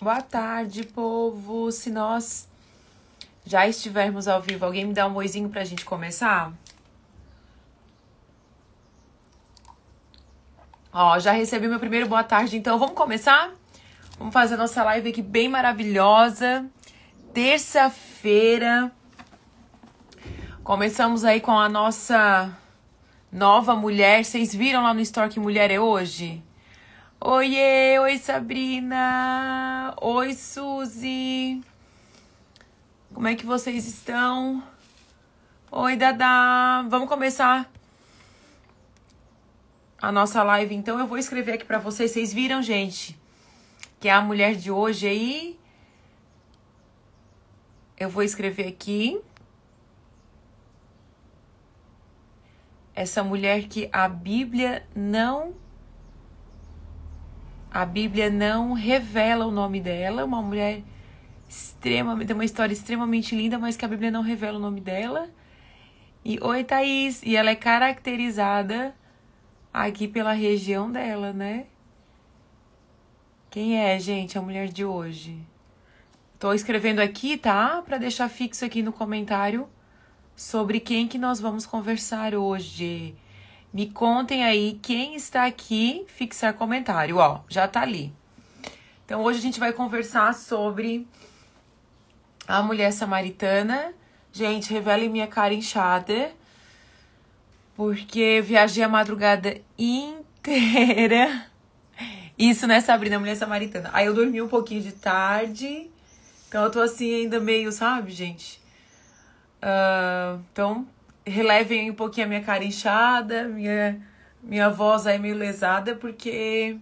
Boa tarde, povo. Se nós já estivermos ao vivo, alguém me dá um oizinho pra gente começar? Ó, já recebi meu primeiro boa tarde, então vamos começar? Vamos fazer a nossa live aqui bem maravilhosa. Terça-feira. Começamos aí com a nossa nova mulher. Vocês viram lá no store que mulher é hoje? Oiê, oi Sabrina. Oi Suzy. Como é que vocês estão? Oi Dada. Vamos começar a nossa live então. Eu vou escrever aqui para vocês. Vocês viram, gente? Que é a mulher de hoje aí. Eu vou escrever aqui. Essa mulher que a Bíblia não a Bíblia não revela o nome dela, uma mulher extremamente, tem uma história extremamente linda, mas que a Bíblia não revela o nome dela. E oi, Thaís, e ela é caracterizada aqui pela região dela, né? Quem é, gente, a mulher de hoje? Tô escrevendo aqui, tá? Para deixar fixo aqui no comentário sobre quem que nós vamos conversar hoje. Me contem aí quem está aqui, fixar comentário, ó, já tá ali. Então hoje a gente vai conversar sobre a mulher samaritana. Gente, revele minha cara inchada, porque viajei a madrugada inteira. Isso, né, Sabrina, mulher samaritana. Aí eu dormi um pouquinho de tarde, então eu tô assim ainda meio, sabe, gente? Uh, então, relevem um pouquinho a minha cara inchada, minha, minha voz aí meio lesada, porque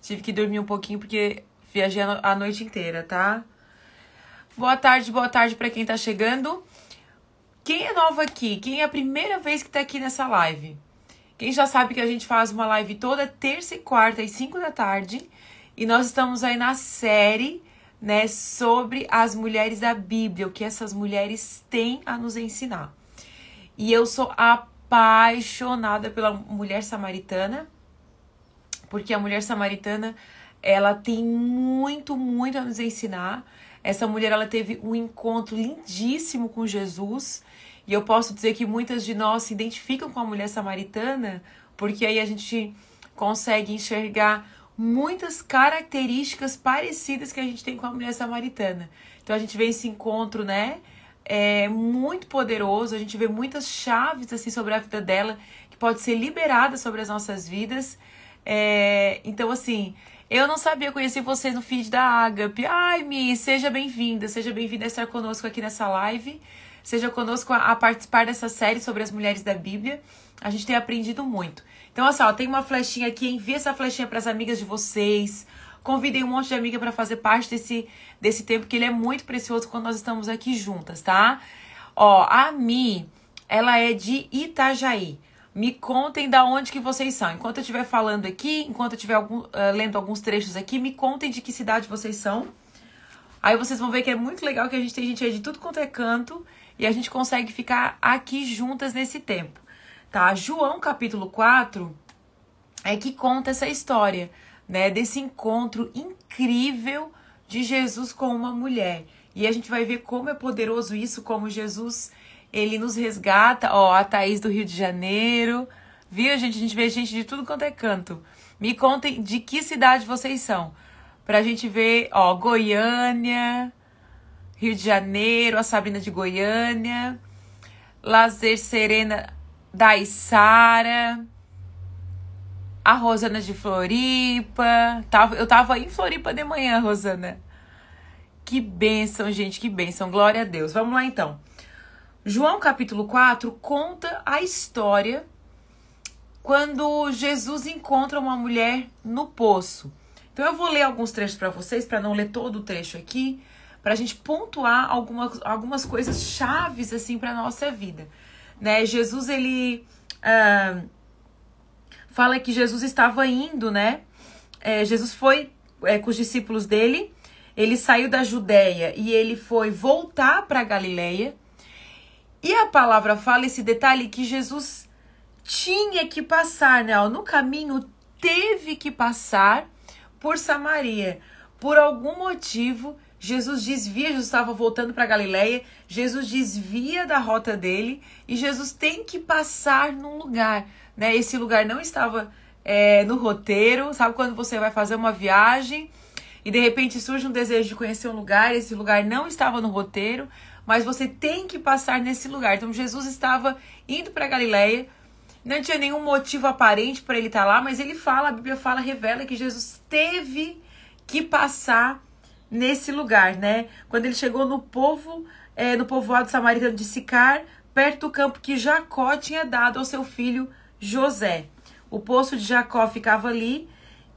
tive que dormir um pouquinho, porque viajei a noite inteira, tá? Boa tarde, boa tarde para quem tá chegando. Quem é novo aqui? Quem é a primeira vez que tá aqui nessa live? Quem já sabe que a gente faz uma live toda terça e quarta às 5 da tarde. E nós estamos aí na série, né, sobre as mulheres da Bíblia, o que essas mulheres têm a nos ensinar. E eu sou apaixonada pela mulher samaritana, porque a mulher samaritana, ela tem muito, muito a nos ensinar. Essa mulher, ela teve um encontro lindíssimo com Jesus. E eu posso dizer que muitas de nós se identificam com a mulher samaritana, porque aí a gente consegue enxergar muitas características parecidas que a gente tem com a mulher samaritana. Então a gente vê esse encontro, né? É muito poderoso. A gente vê muitas chaves assim sobre a vida dela que pode ser liberada sobre as nossas vidas. É, então, assim, eu não sabia conhecer você no feed da Agape. Ai, Mi, seja bem-vinda, seja bem-vinda a estar conosco aqui nessa live. Seja conosco a, a, participar dessa série sobre as mulheres da Bíblia. A gente tem aprendido muito. Então, assim, ó, tem uma flechinha aqui, envie essa flechinha para as amigas de vocês. Convidem um monte de amiga para fazer parte desse, desse tempo, que ele é muito precioso quando nós estamos aqui juntas, tá? Ó, a Mi, ela é de Itajaí. Me contem da onde que vocês são. Enquanto eu estiver falando aqui, enquanto eu estiver uh, lendo alguns trechos aqui, me contem de que cidade vocês são. Aí vocês vão ver que é muito legal que a gente tem gente aí de tudo quanto é canto e a gente consegue ficar aqui juntas nesse tempo. Tá? João capítulo 4 é que conta essa história né, desse encontro incrível de Jesus com uma mulher. E a gente vai ver como é poderoso isso, como Jesus ele nos resgata. Ó, a Thaís do Rio de Janeiro. Viu, gente? A gente vê gente de tudo quanto é canto. Me contem de que cidade vocês são. Pra gente ver, ó, Goiânia, Rio de Janeiro, a Sabrina de Goiânia, Lazer Serena da Isara a Rosana de Floripa. Tava, eu tava em Floripa de manhã, Rosana. Que bênção, gente, que bênção. Glória a Deus. Vamos lá então. João capítulo 4 conta a história quando Jesus encontra uma mulher no poço. Então eu vou ler alguns trechos para vocês, para não ler todo o trecho aqui, para a gente pontuar algumas, algumas coisas chaves assim para nossa vida. Né? Jesus ele uh, fala que Jesus estava indo, né? É, Jesus foi é, com os discípulos dele, ele saiu da Judéia e ele foi voltar para Galileia. E a palavra fala esse detalhe que Jesus tinha que passar, né? No caminho teve que passar por Samaria, por algum motivo, Jesus desvia, Jesus estava voltando para Galiléia, Jesus desvia da rota dele e Jesus tem que passar num lugar, né? Esse lugar não estava é, no roteiro, sabe quando você vai fazer uma viagem e de repente surge um desejo de conhecer um lugar, esse lugar não estava no roteiro, mas você tem que passar nesse lugar. Então Jesus estava indo para Galiléia, não tinha nenhum motivo aparente para ele estar lá, mas ele fala, a Bíblia fala, revela que Jesus teve que passar nesse lugar, né? Quando ele chegou no povo, é, no povoado samaritano de Sicar, perto do campo que Jacó tinha dado ao seu filho José. O poço de Jacó ficava ali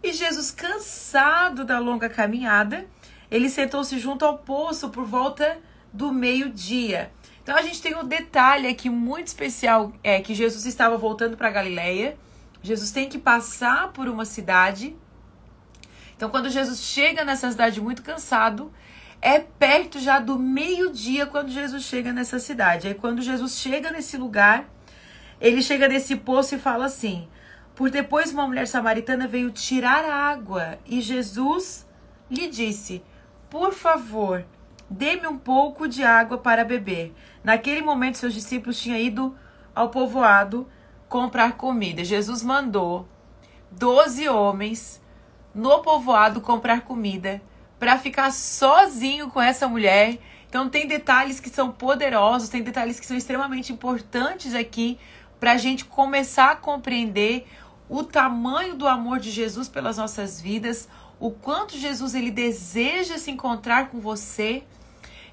e Jesus, cansado da longa caminhada, ele sentou-se junto ao poço por volta do meio-dia. Então a gente tem um detalhe aqui muito especial, é que Jesus estava voltando para Galileia. Jesus tem que passar por uma cidade então, quando Jesus chega nessa cidade muito cansado, é perto já do meio-dia quando Jesus chega nessa cidade. Aí, quando Jesus chega nesse lugar, ele chega nesse poço e fala assim: Por depois uma mulher samaritana veio tirar água e Jesus lhe disse: Por favor, dê-me um pouco de água para beber. Naquele momento, seus discípulos tinham ido ao povoado comprar comida. Jesus mandou doze homens no povoado comprar comida para ficar sozinho com essa mulher. Então tem detalhes que são poderosos, tem detalhes que são extremamente importantes aqui para a gente começar a compreender o tamanho do amor de Jesus pelas nossas vidas, o quanto Jesus ele deseja se encontrar com você,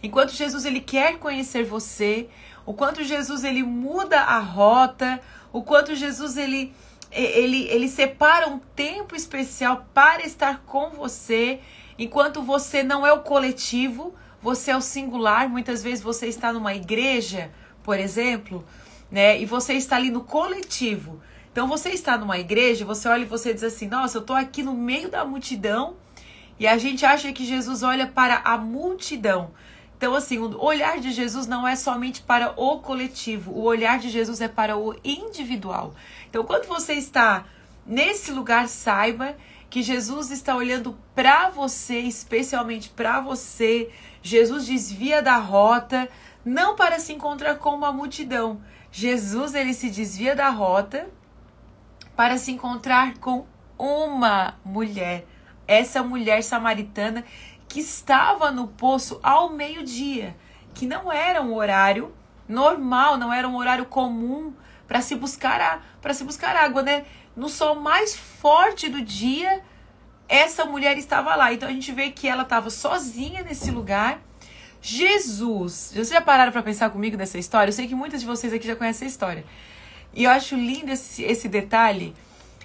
enquanto Jesus ele quer conhecer você, o quanto Jesus ele muda a rota, o quanto Jesus ele ele, ele separa um tempo especial para estar com você, enquanto você não é o coletivo, você é o singular. Muitas vezes você está numa igreja, por exemplo, né? E você está ali no coletivo. Então você está numa igreja, você olha e você diz assim: "Nossa, eu estou aqui no meio da multidão". E a gente acha que Jesus olha para a multidão. Então, assim, o olhar de Jesus não é somente para o coletivo, o olhar de Jesus é para o individual. Então, quando você está nesse lugar, saiba que Jesus está olhando para você, especialmente para você. Jesus desvia da rota, não para se encontrar com uma multidão. Jesus ele se desvia da rota para se encontrar com uma mulher. Essa mulher samaritana que estava no poço ao meio-dia, que não era um horário normal, não era um horário comum para se buscar para se buscar água, né? No sol mais forte do dia, essa mulher estava lá. Então a gente vê que ela estava sozinha nesse lugar. Jesus, vocês já pararam para pensar comigo nessa história? Eu sei que muitas de vocês aqui já conhecem a história. E eu acho lindo esse, esse detalhe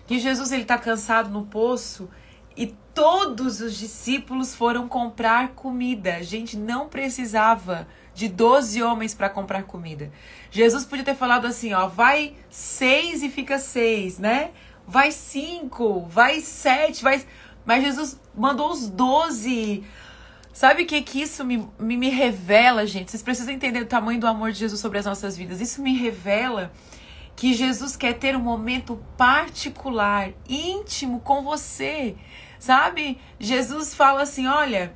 que Jesus ele está cansado no poço e todos os discípulos foram comprar comida. A gente não precisava de 12 homens para comprar comida. Jesus podia ter falado assim, ó, vai seis e fica seis, né? Vai cinco, vai sete, vai... Mas Jesus mandou os 12. Sabe o que, que isso me, me, me revela, gente? Vocês precisam entender o tamanho do amor de Jesus sobre as nossas vidas. Isso me revela que Jesus quer ter um momento particular, íntimo com você. Sabe? Jesus fala assim: olha,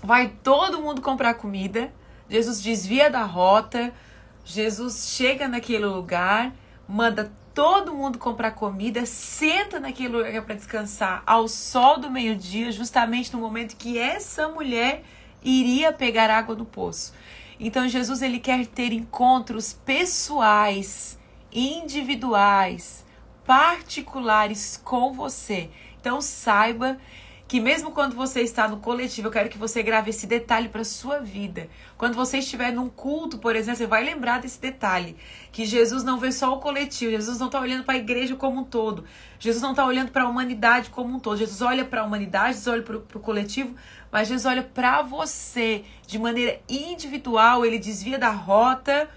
vai todo mundo comprar comida. Jesus desvia da rota. Jesus chega naquele lugar, manda todo mundo comprar comida, senta naquele lugar para descansar ao sol do meio-dia, justamente no momento que essa mulher iria pegar água do poço. Então Jesus ele quer ter encontros pessoais, individuais, particulares com você. Então saiba que mesmo quando você está no coletivo, eu quero que você grave esse detalhe para sua vida. Quando você estiver num culto, por exemplo, você vai lembrar desse detalhe, que Jesus não vê só o coletivo, Jesus não está olhando para a igreja como um todo, Jesus não está olhando para a humanidade como um todo, Jesus olha para a humanidade, Jesus olha para o coletivo, mas Jesus olha para você de maneira individual, ele desvia da rota,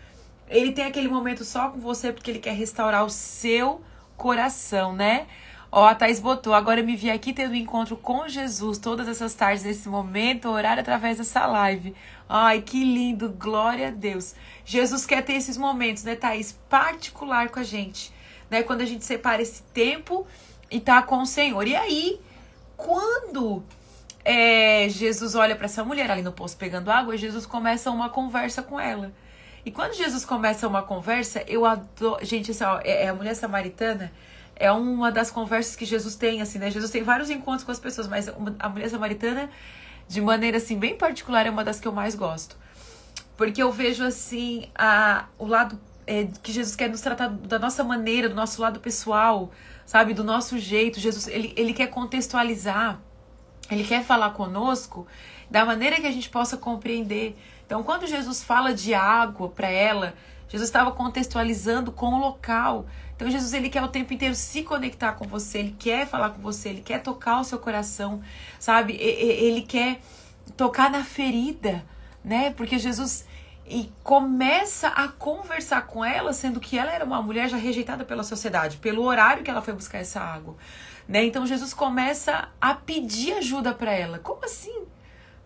ele tem aquele momento só com você porque ele quer restaurar o seu coração, né? Ó, a Thaís botou, agora me vi aqui tendo um encontro com Jesus todas essas tardes, nesse momento, orar através dessa live. Ai, que lindo, glória a Deus. Jesus quer ter esses momentos, né, Thaís? Particular com a gente, né? Quando a gente separa esse tempo e tá com o Senhor. E aí, quando é, Jesus olha para essa mulher ali no poço pegando água Jesus começa uma conversa com ela. E quando Jesus começa uma conversa, eu adoro. Gente, assim, ó, é, é a mulher samaritana é uma das conversas que Jesus tem, assim, né? Jesus tem vários encontros com as pessoas, mas a mulher samaritana, de maneira assim bem particular, é uma das que eu mais gosto. Porque eu vejo assim a, o lado é, que Jesus quer nos tratar da nossa maneira, do nosso lado pessoal, sabe? Do nosso jeito. Jesus, ele, ele quer contextualizar, ele quer falar conosco da maneira que a gente possa compreender. Então, quando Jesus fala de água para ela, Jesus estava contextualizando com o local. Então Jesus ele quer o tempo inteiro se conectar com você, ele quer falar com você, ele quer tocar o seu coração, sabe? Ele quer tocar na ferida, né? Porque Jesus e começa a conversar com ela, sendo que ela era uma mulher já rejeitada pela sociedade, pelo horário que ela foi buscar essa água, né? Então Jesus começa a pedir ajuda para ela. Como assim?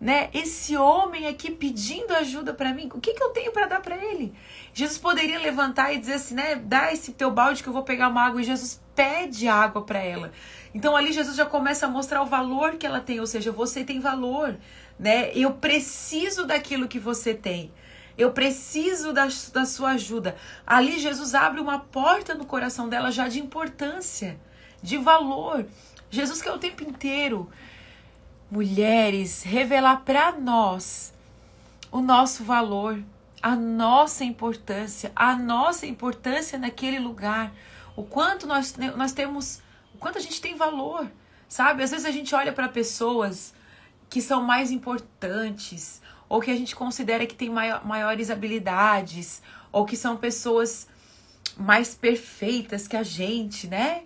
Né? Esse homem aqui pedindo ajuda para mim, o que, que eu tenho para dar para ele? Jesus poderia levantar e dizer assim, né? Dá esse teu balde que eu vou pegar uma água. E Jesus pede água para ela. Então ali Jesus já começa a mostrar o valor que ela tem, ou seja, você tem valor, né? Eu preciso daquilo que você tem. Eu preciso da, da sua ajuda. Ali Jesus abre uma porta no coração dela já de importância, de valor. Jesus quer o tempo inteiro mulheres, revelar para nós o nosso valor, a nossa importância, a nossa importância naquele lugar, o quanto nós, nós temos, o quanto a gente tem valor, sabe? Às vezes a gente olha para pessoas que são mais importantes, ou que a gente considera que tem maior, maiores habilidades, ou que são pessoas mais perfeitas que a gente, né?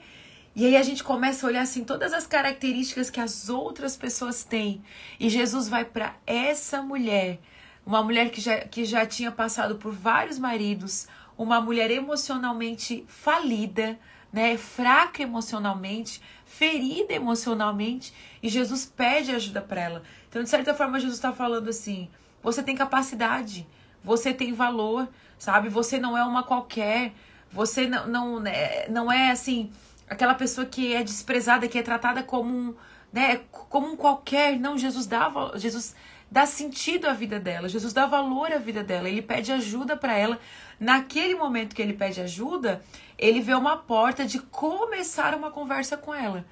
E aí a gente começa a olhar assim todas as características que as outras pessoas têm. E Jesus vai para essa mulher, uma mulher que já, que já tinha passado por vários maridos, uma mulher emocionalmente falida, né, fraca emocionalmente, ferida emocionalmente, e Jesus pede ajuda para ela. Então, de certa forma, Jesus está falando assim: você tem capacidade, você tem valor, sabe? Você não é uma qualquer, você não, não, né, não é assim aquela pessoa que é desprezada, que é tratada como um, né, como um qualquer. Não, Jesus dá, Jesus dá sentido à vida dela. Jesus dá valor à vida dela. Ele pede ajuda para ela. Naquele momento que ele pede ajuda, ele vê uma porta de começar uma conversa com ela.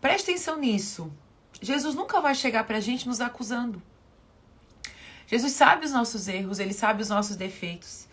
Preste atenção nisso. Jesus nunca vai chegar para a gente nos acusando. Jesus sabe os nossos erros, ele sabe os nossos defeitos.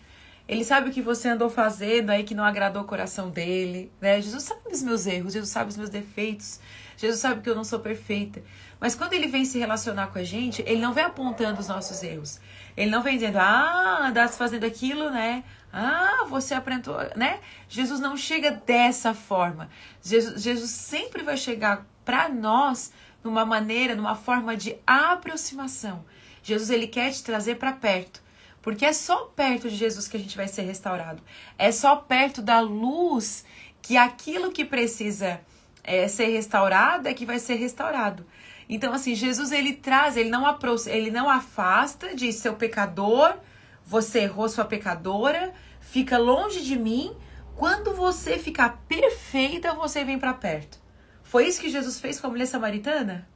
Ele sabe o que você andou fazendo aí que não agradou o coração dele, né? Jesus sabe os meus erros, Jesus sabe os meus defeitos, Jesus sabe que eu não sou perfeita. Mas quando ele vem se relacionar com a gente, ele não vem apontando os nossos erros. Ele não vem dizendo, ah, andaste fazendo aquilo, né? Ah, você aprendeu, né? Jesus não chega dessa forma. Jesus, Jesus sempre vai chegar para nós numa maneira, numa forma de aproximação. Jesus ele quer te trazer para perto. Porque é só perto de Jesus que a gente vai ser restaurado. É só perto da luz que aquilo que precisa é, ser restaurado é que vai ser restaurado. Então, assim, Jesus ele traz, ele não, ele não afasta, diz seu pecador, você errou, sua pecadora, fica longe de mim. Quando você ficar perfeita, você vem para perto. Foi isso que Jesus fez com a mulher samaritana?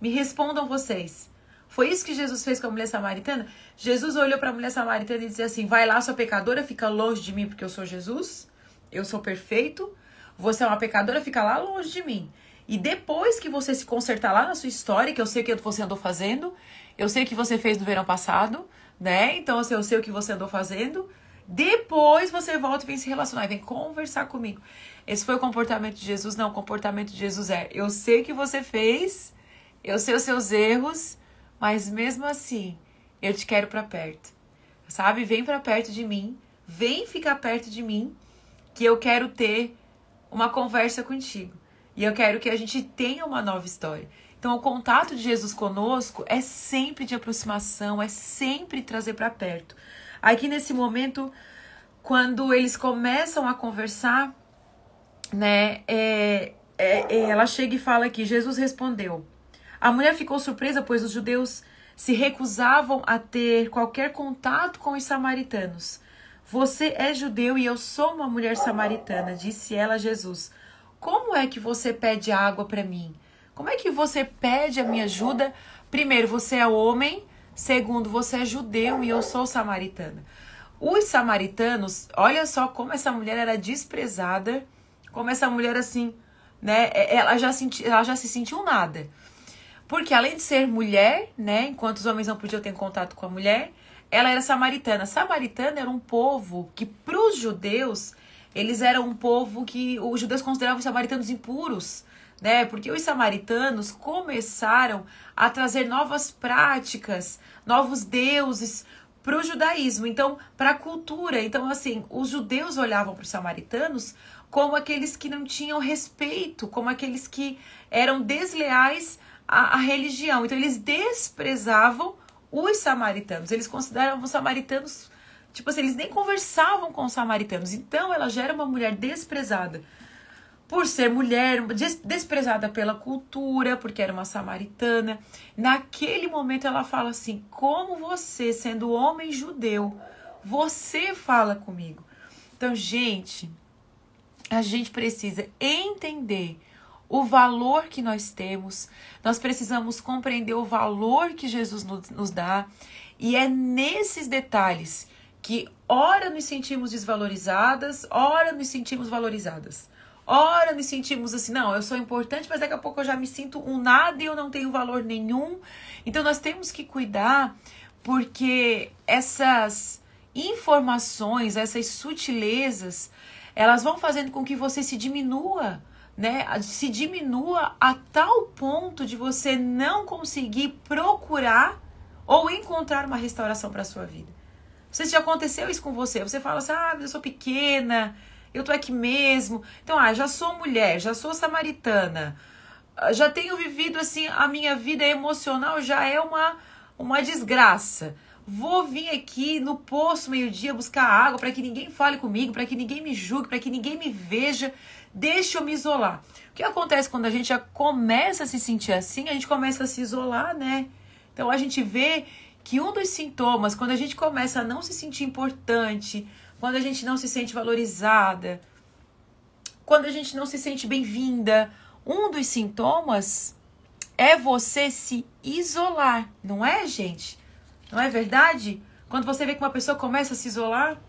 Me respondam vocês. Foi isso que Jesus fez com a mulher samaritana? Jesus olhou para a mulher samaritana e disse assim: Vai lá, sua pecadora, fica longe de mim, porque eu sou Jesus, eu sou perfeito. Você é uma pecadora, fica lá longe de mim. E depois que você se consertar lá na sua história, que eu sei o que você andou fazendo, eu sei o que você fez no verão passado, né? Então assim, eu sei o que você andou fazendo. Depois você volta e vem se relacionar, vem conversar comigo. Esse foi o comportamento de Jesus? Não, o comportamento de Jesus é: eu sei o que você fez, eu sei os seus erros, mas mesmo assim, eu te quero para perto. Sabe? Vem para perto de mim, vem ficar perto de mim, que eu quero ter uma conversa contigo. E eu quero que a gente tenha uma nova história. Então, o contato de Jesus conosco é sempre de aproximação, é sempre trazer para perto. Aqui nesse momento, quando eles começam a conversar, né, é, é, é ela chega e fala aqui: Jesus respondeu. A mulher ficou surpresa, pois os judeus se recusavam a ter qualquer contato com os samaritanos. Você é judeu e eu sou uma mulher samaritana, disse ela a Jesus. Como é que você pede água para mim? Como é que você pede a minha ajuda? Primeiro, você é homem. Segundo, você é judeu e eu sou samaritana. Os samaritanos, olha só como essa mulher era desprezada, como essa mulher assim, né? É, ela já, senti, ela já se sentiu nada. Porque além de ser mulher, né? Enquanto os homens não podiam ter contato com a mulher, ela era samaritana. Samaritana era um povo que, para os judeus, eles eram um povo que os judeus consideravam os samaritanos impuros, né? Porque os samaritanos começaram a trazer novas práticas, novos deuses para o judaísmo, então para a cultura. Então, assim, os judeus olhavam para os samaritanos como aqueles que não tinham respeito, como aqueles que eram desleais à, à religião. Então, eles desprezavam os samaritanos. Eles consideravam os samaritanos, tipo assim, eles nem conversavam com os samaritanos. Então ela já era uma mulher desprezada por ser mulher, desprezada pela cultura, porque era uma samaritana. Naquele momento ela fala assim: como você, sendo homem judeu, você fala comigo? Então, gente, a gente precisa entender o valor que nós temos, nós precisamos compreender o valor que Jesus nos dá, e é nesses detalhes que, ora, nos sentimos desvalorizadas, ora, nos sentimos valorizadas. Ora, nos sentimos assim, não, eu sou importante, mas daqui a pouco eu já me sinto um nada e eu não tenho valor nenhum. Então, nós temos que cuidar, porque essas informações, essas sutilezas, elas vão fazendo com que você se diminua né, se diminua a tal ponto de você não conseguir procurar ou encontrar uma restauração para sua vida. Você já aconteceu isso com você? Você fala assim: "Ah, eu sou pequena, eu tô aqui mesmo". Então, ah, já sou mulher, já sou samaritana. Já tenho vivido assim a minha vida emocional já é uma uma desgraça. Vou vir aqui no poço meio-dia buscar água para que ninguém fale comigo, para que ninguém me julgue, para que ninguém me veja deixa eu me isolar. O que acontece quando a gente já começa a se sentir assim? A gente começa a se isolar, né? Então a gente vê que um dos sintomas, quando a gente começa a não se sentir importante, quando a gente não se sente valorizada, quando a gente não se sente bem-vinda, um dos sintomas é você se isolar, não é, gente? Não é verdade? Quando você vê que uma pessoa começa a se isolar,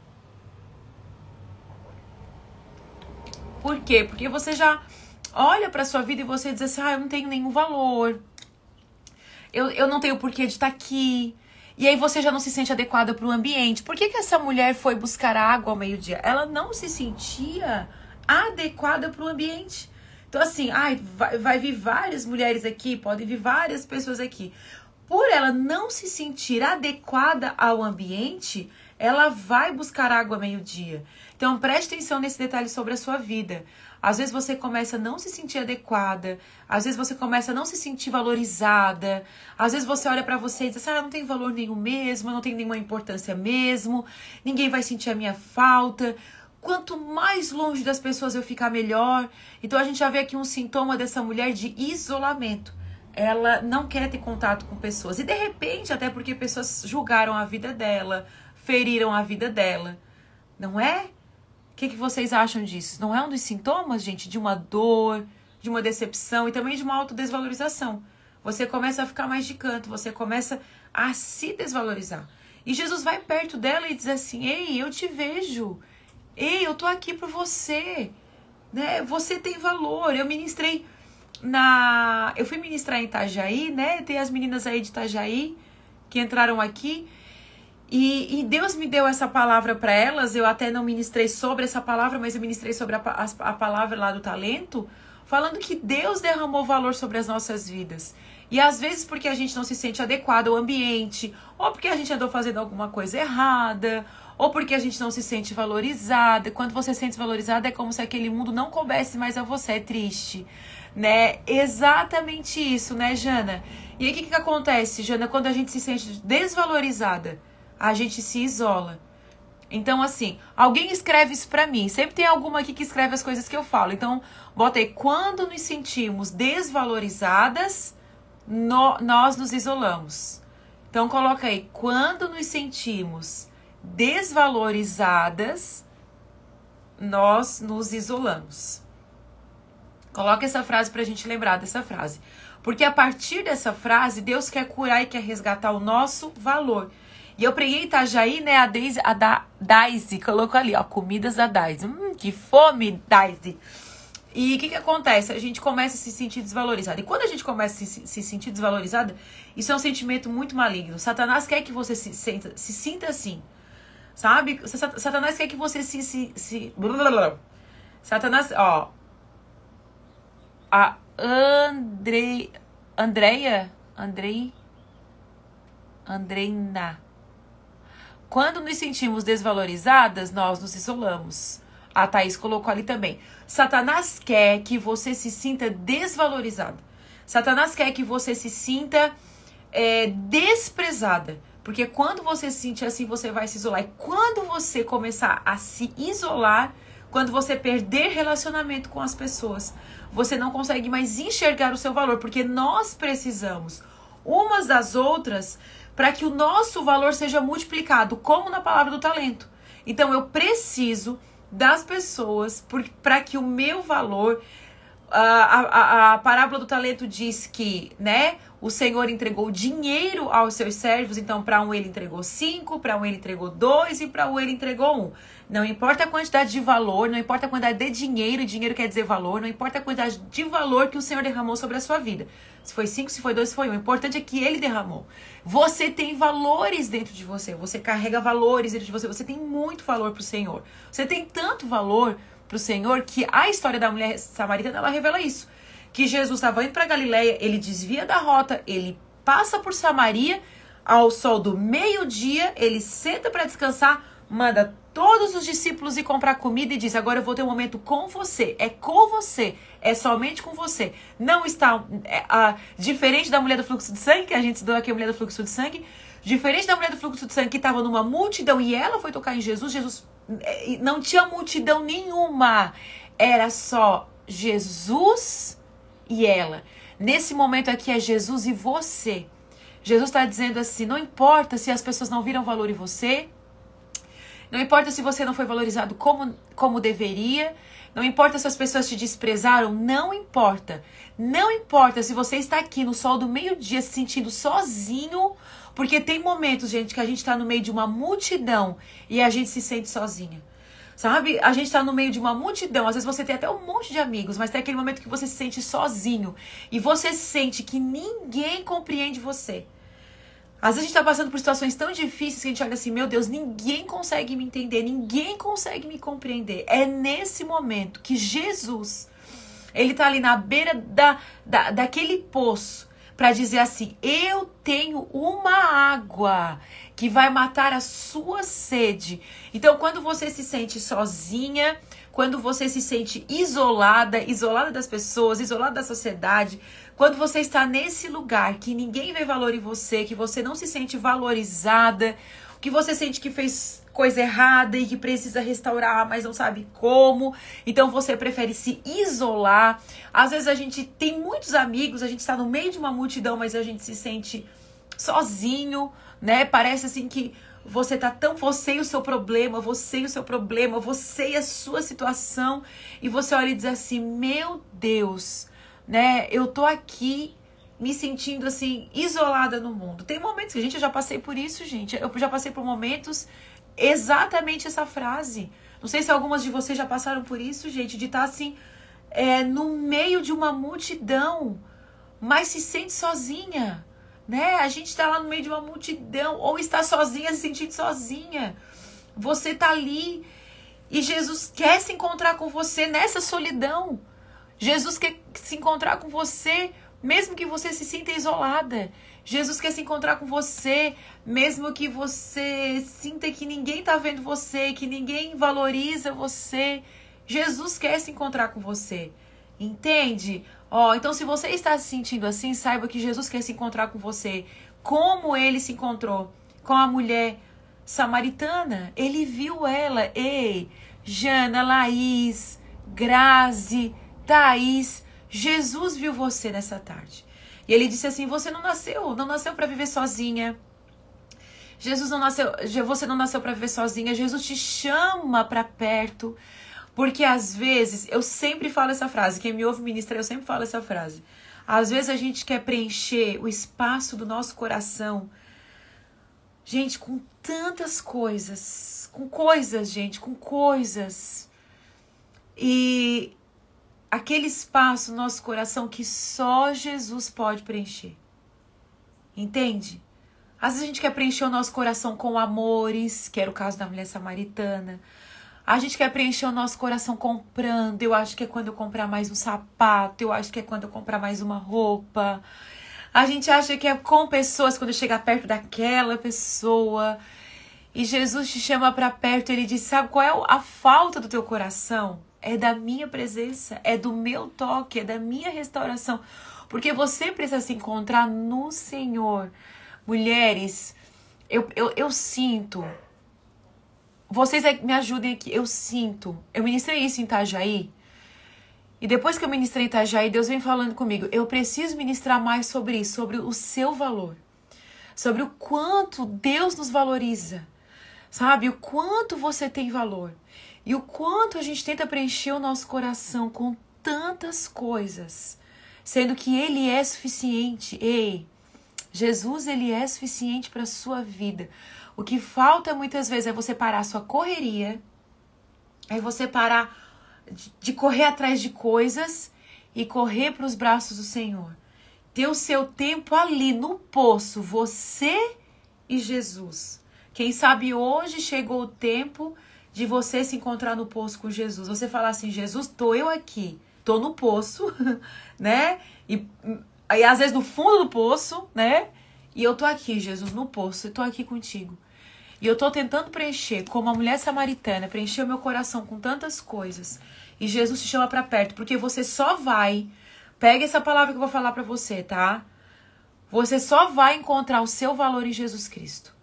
Por quê? Porque você já olha para sua vida e você diz assim: ah, eu não tenho nenhum valor, eu, eu não tenho porquê de estar aqui. E aí você já não se sente adequada para o ambiente. Por que, que essa mulher foi buscar água ao meio-dia? Ela não se sentia adequada para o ambiente. Então, assim, ai, vai, vai vir várias mulheres aqui, podem vir várias pessoas aqui. Por ela não se sentir adequada ao ambiente, ela vai buscar água ao meio-dia. Então preste atenção nesse detalhe sobre a sua vida. Às vezes você começa a não se sentir adequada, às vezes você começa a não se sentir valorizada, às vezes você olha para você e diz assim, ah, não tem valor nenhum mesmo, não tem nenhuma importância mesmo, ninguém vai sentir a minha falta. Quanto mais longe das pessoas eu ficar, melhor. Então a gente já vê aqui um sintoma dessa mulher de isolamento. Ela não quer ter contato com pessoas. E de repente, até porque pessoas julgaram a vida dela, feriram a vida dela. Não é? Que, que vocês acham disso? Não é um dos sintomas, gente, de uma dor, de uma decepção e também de uma autodesvalorização. Você começa a ficar mais de canto, você começa a se desvalorizar. E Jesus vai perto dela e diz assim: Ei, eu te vejo. Ei, eu tô aqui por você. Né? Você tem valor. Eu ministrei na. Eu fui ministrar em Itajaí, né? Tem as meninas aí de Itajaí que entraram aqui. E, e, Deus me deu essa palavra para elas. Eu até não ministrei sobre essa palavra, mas eu ministrei sobre a, a, a, palavra lá do talento, falando que Deus derramou valor sobre as nossas vidas. E às vezes porque a gente não se sente adequado ao ambiente, ou porque a gente andou fazendo alguma coisa errada, ou porque a gente não se sente valorizada. Quando você se sente valorizada, é como se aquele mundo não coubesse mais a você. É triste, né? Exatamente isso, né, Jana? E aí o que, que acontece, Jana, quando a gente se sente desvalorizada? A gente se isola. Então, assim, alguém escreve isso pra mim. Sempre tem alguma aqui que escreve as coisas que eu falo. Então, bota aí, quando nos sentimos desvalorizadas, no, nós nos isolamos. Então, coloca aí, quando nos sentimos desvalorizadas, nós nos isolamos. Coloca essa frase pra gente lembrar dessa frase. Porque a partir dessa frase, Deus quer curar e quer resgatar o nosso valor. E eu preguei em Itajaí, né? A a da, Daisy colocou ali, ó, comidas da Daisy. Hum, que fome, Daisy. E o que, que acontece? A gente começa a se sentir desvalorizada. E quando a gente começa a se, se sentir desvalorizada, isso é um sentimento muito maligno. Satanás quer que você se, senta, se sinta assim. Sabe? Satanás quer que você se. se, se... Satanás, ó. A Andre, Andreia. Andrei. Andreina. Quando nos sentimos desvalorizadas, nós nos isolamos. A Thaís colocou ali também. Satanás quer que você se sinta desvalorizada. Satanás quer que você se sinta é, desprezada. Porque quando você se sentir assim, você vai se isolar. E quando você começar a se isolar, quando você perder relacionamento com as pessoas, você não consegue mais enxergar o seu valor. Porque nós precisamos umas das outras para que o nosso valor seja multiplicado, como na palavra do talento. Então eu preciso das pessoas para que o meu valor. A, a, a parábola do talento diz que, né? O Senhor entregou dinheiro aos seus servos, então para um ele entregou cinco, para um ele entregou dois e para um ele entregou um. Não importa a quantidade de valor, não importa a quantidade de dinheiro, dinheiro quer dizer valor, não importa a quantidade de valor que o Senhor derramou sobre a sua vida. Se foi cinco, se foi dois, se foi um. O importante é que ele derramou. Você tem valores dentro de você, você carrega valores dentro de você, você tem muito valor para o Senhor. Você tem tanto valor para o Senhor que a história da mulher samaritana ela revela isso que Jesus estava indo para Galiléia, ele desvia da rota, ele passa por Samaria, ao sol do meio-dia, ele senta para descansar, manda todos os discípulos ir comprar comida e diz: Agora eu vou ter um momento com você. É com você. É somente com você. Não está. É, a, diferente da mulher do fluxo de sangue, que a gente estudou aqui, a mulher do fluxo de sangue. Diferente da mulher do fluxo de sangue que estava numa multidão e ela foi tocar em Jesus, Jesus não tinha multidão nenhuma. Era só Jesus e ela. Nesse momento aqui é Jesus e você. Jesus está dizendo assim: não importa se as pessoas não viram valor em você, não importa se você não foi valorizado como, como deveria, não importa se as pessoas te desprezaram, não importa. Não importa se você está aqui no sol do meio-dia se sentindo sozinho, porque tem momentos, gente, que a gente está no meio de uma multidão e a gente se sente sozinha. Sabe? A gente tá no meio de uma multidão. Às vezes você tem até um monte de amigos, mas tem aquele momento que você se sente sozinho. E você sente que ninguém compreende você. Às vezes a gente tá passando por situações tão difíceis que a gente olha assim, meu Deus, ninguém consegue me entender, ninguém consegue me compreender. É nesse momento que Jesus, ele tá ali na beira da, da, daquele poço para dizer assim: eu tenho uma água que vai matar a sua sede. Então, quando você se sente sozinha, quando você se sente isolada, isolada das pessoas, isolada da sociedade, quando você está nesse lugar que ninguém vê valor em você, que você não se sente valorizada, que você sente que fez coisa errada e que precisa restaurar, mas não sabe como. Então você prefere se isolar. Às vezes a gente tem muitos amigos, a gente está no meio de uma multidão, mas a gente se sente sozinho, né? Parece assim que você tá tão você e o seu problema, você e o seu problema, você e a sua situação, e você olha e diz assim: "Meu Deus, né? Eu tô aqui me sentindo assim isolada no mundo". Tem momentos que gente eu já passei por isso, gente. Eu já passei por momentos exatamente essa frase. Não sei se algumas de vocês já passaram por isso, gente, de estar tá, assim é, no meio de uma multidão, mas se sente sozinha né? A gente está lá no meio de uma multidão ou está sozinha, se sentindo sozinha. Você está ali e Jesus quer se encontrar com você nessa solidão. Jesus quer se encontrar com você mesmo que você se sinta isolada. Jesus quer se encontrar com você, mesmo que você sinta que ninguém está vendo você, que ninguém valoriza você. Jesus quer se encontrar com você. Entende? Ó, oh, então se você está se sentindo assim, saiba que Jesus quer se encontrar com você. Como ele se encontrou com a mulher samaritana. Ele viu ela. Ei, Jana, Laís, Grazi, Thaís. Jesus viu você nessa tarde. E ele disse assim: Você não nasceu, não nasceu para viver sozinha. Jesus não nasceu, você não nasceu para viver sozinha. Jesus te chama para perto. Porque às vezes, eu sempre falo essa frase, quem me ouve ministrar, eu sempre falo essa frase. Às vezes a gente quer preencher o espaço do nosso coração, gente, com tantas coisas, com coisas, gente, com coisas. E aquele espaço no nosso coração que só Jesus pode preencher. Entende? Às vezes a gente quer preencher o nosso coração com amores, que era o caso da mulher samaritana. A gente quer preencher o nosso coração comprando. Eu acho que é quando eu comprar mais um sapato. Eu acho que é quando eu comprar mais uma roupa. A gente acha que é com pessoas quando chegar perto daquela pessoa. E Jesus te chama para perto. Ele diz: Sabe qual é a falta do teu coração? É da minha presença, é do meu toque, é da minha restauração. Porque você precisa se encontrar no Senhor. Mulheres, eu, eu, eu sinto. Vocês é me ajudem aqui. Eu sinto. Eu ministrei isso em Itajaí. E depois que eu ministrei em Itajaí, Deus vem falando comigo. Eu preciso ministrar mais sobre isso, sobre o seu valor. Sobre o quanto Deus nos valoriza. Sabe? O quanto você tem valor. E o quanto a gente tenta preencher o nosso coração com tantas coisas sendo que ele é suficiente. Ei, Jesus ele é suficiente para sua vida. O que falta muitas vezes é você parar sua correria, é você parar de correr atrás de coisas e correr para os braços do Senhor. Ter o seu tempo ali no poço, você e Jesus. Quem sabe hoje chegou o tempo de você se encontrar no poço com Jesus. Você falar assim: Jesus, tô eu aqui tô no poço, né? E aí às vezes no fundo do poço, né? E eu tô aqui, Jesus, no poço, eu tô aqui contigo. E eu tô tentando preencher, como a mulher samaritana, preencher o meu coração com tantas coisas. E Jesus te chama para perto, porque você só vai. Pega essa palavra que eu vou falar para você, tá? Você só vai encontrar o seu valor em Jesus Cristo.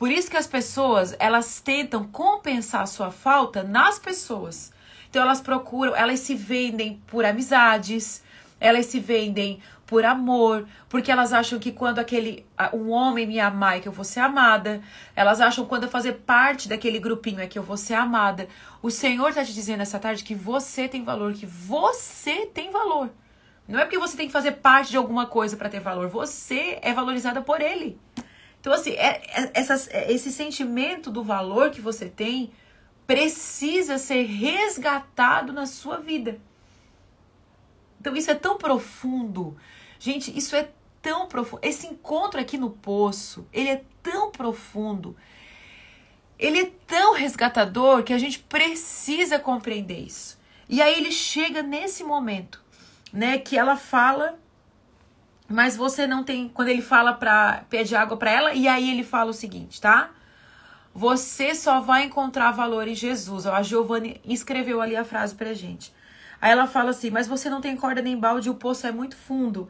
Por isso que as pessoas, elas tentam compensar a sua falta nas pessoas. Então elas procuram, elas se vendem por amizades, elas se vendem por amor, porque elas acham que quando aquele um homem me amar é que eu vou ser amada. Elas acham quando eu fazer parte daquele grupinho é que eu vou ser amada. O Senhor está te dizendo essa tarde que você tem valor, que você tem valor. Não é porque você tem que fazer parte de alguma coisa para ter valor. Você é valorizada por Ele. Então, assim, é, é, essas, é, esse sentimento do valor que você tem precisa ser resgatado na sua vida. Então isso é tão profundo. Gente, isso é tão profundo. Esse encontro aqui no poço, ele é tão profundo. Ele é tão resgatador que a gente precisa compreender isso. E aí ele chega nesse momento, né, que ela fala, mas você não tem, quando ele fala para pedir água para ela, e aí ele fala o seguinte, tá? Você só vai encontrar valor em Jesus. A Giovanni escreveu ali a frase pra gente. Aí ela fala assim: Mas você não tem corda nem balde, o poço é muito fundo.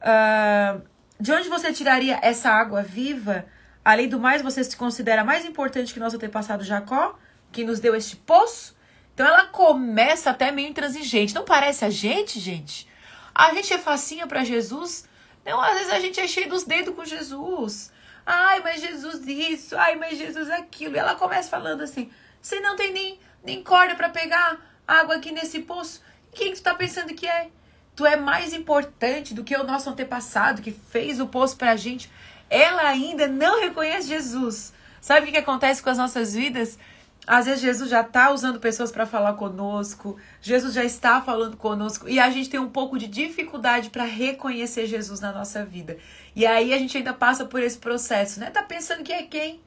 Uh, de onde você tiraria essa água viva? Além do mais, você se considera mais importante que nosso antepassado Jacó, que nos deu este poço? Então ela começa até meio intransigente. Não parece a gente, gente? A gente é facinha para Jesus? Não, às vezes a gente é cheio dos dedos com Jesus. Ai, mas Jesus isso, ai, mas Jesus aquilo. E ela começa falando assim: você não tem nem, nem corda para pegar água aqui nesse poço? Quem tu tá pensando que é? Tu é mais importante do que o nosso antepassado que fez o poço pra gente. Ela ainda não reconhece Jesus. Sabe o que, que acontece com as nossas vidas? Às vezes Jesus já está usando pessoas para falar conosco, Jesus já está falando conosco e a gente tem um pouco de dificuldade para reconhecer Jesus na nossa vida. E aí a gente ainda passa por esse processo, né? Tá pensando que é quem,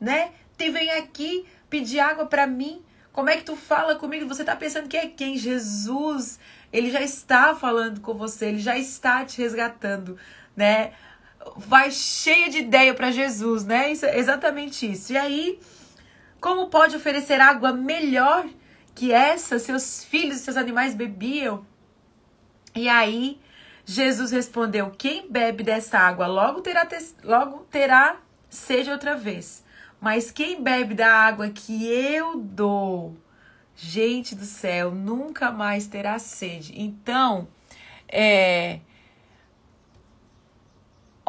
né? Te vem aqui pedir água para mim. Como é que tu fala comigo? Você tá pensando que é quem? Jesus. Ele já está falando com você, ele já está te resgatando, né? Vai cheia de ideia para Jesus, né? Isso, é exatamente isso. E aí, como pode oferecer água melhor que essa seus filhos e seus animais bebiam? E aí Jesus respondeu: Quem bebe dessa água logo terá, logo terá sede outra vez. Mas quem bebe da água que eu dou, gente do céu, nunca mais terá sede. Então, é,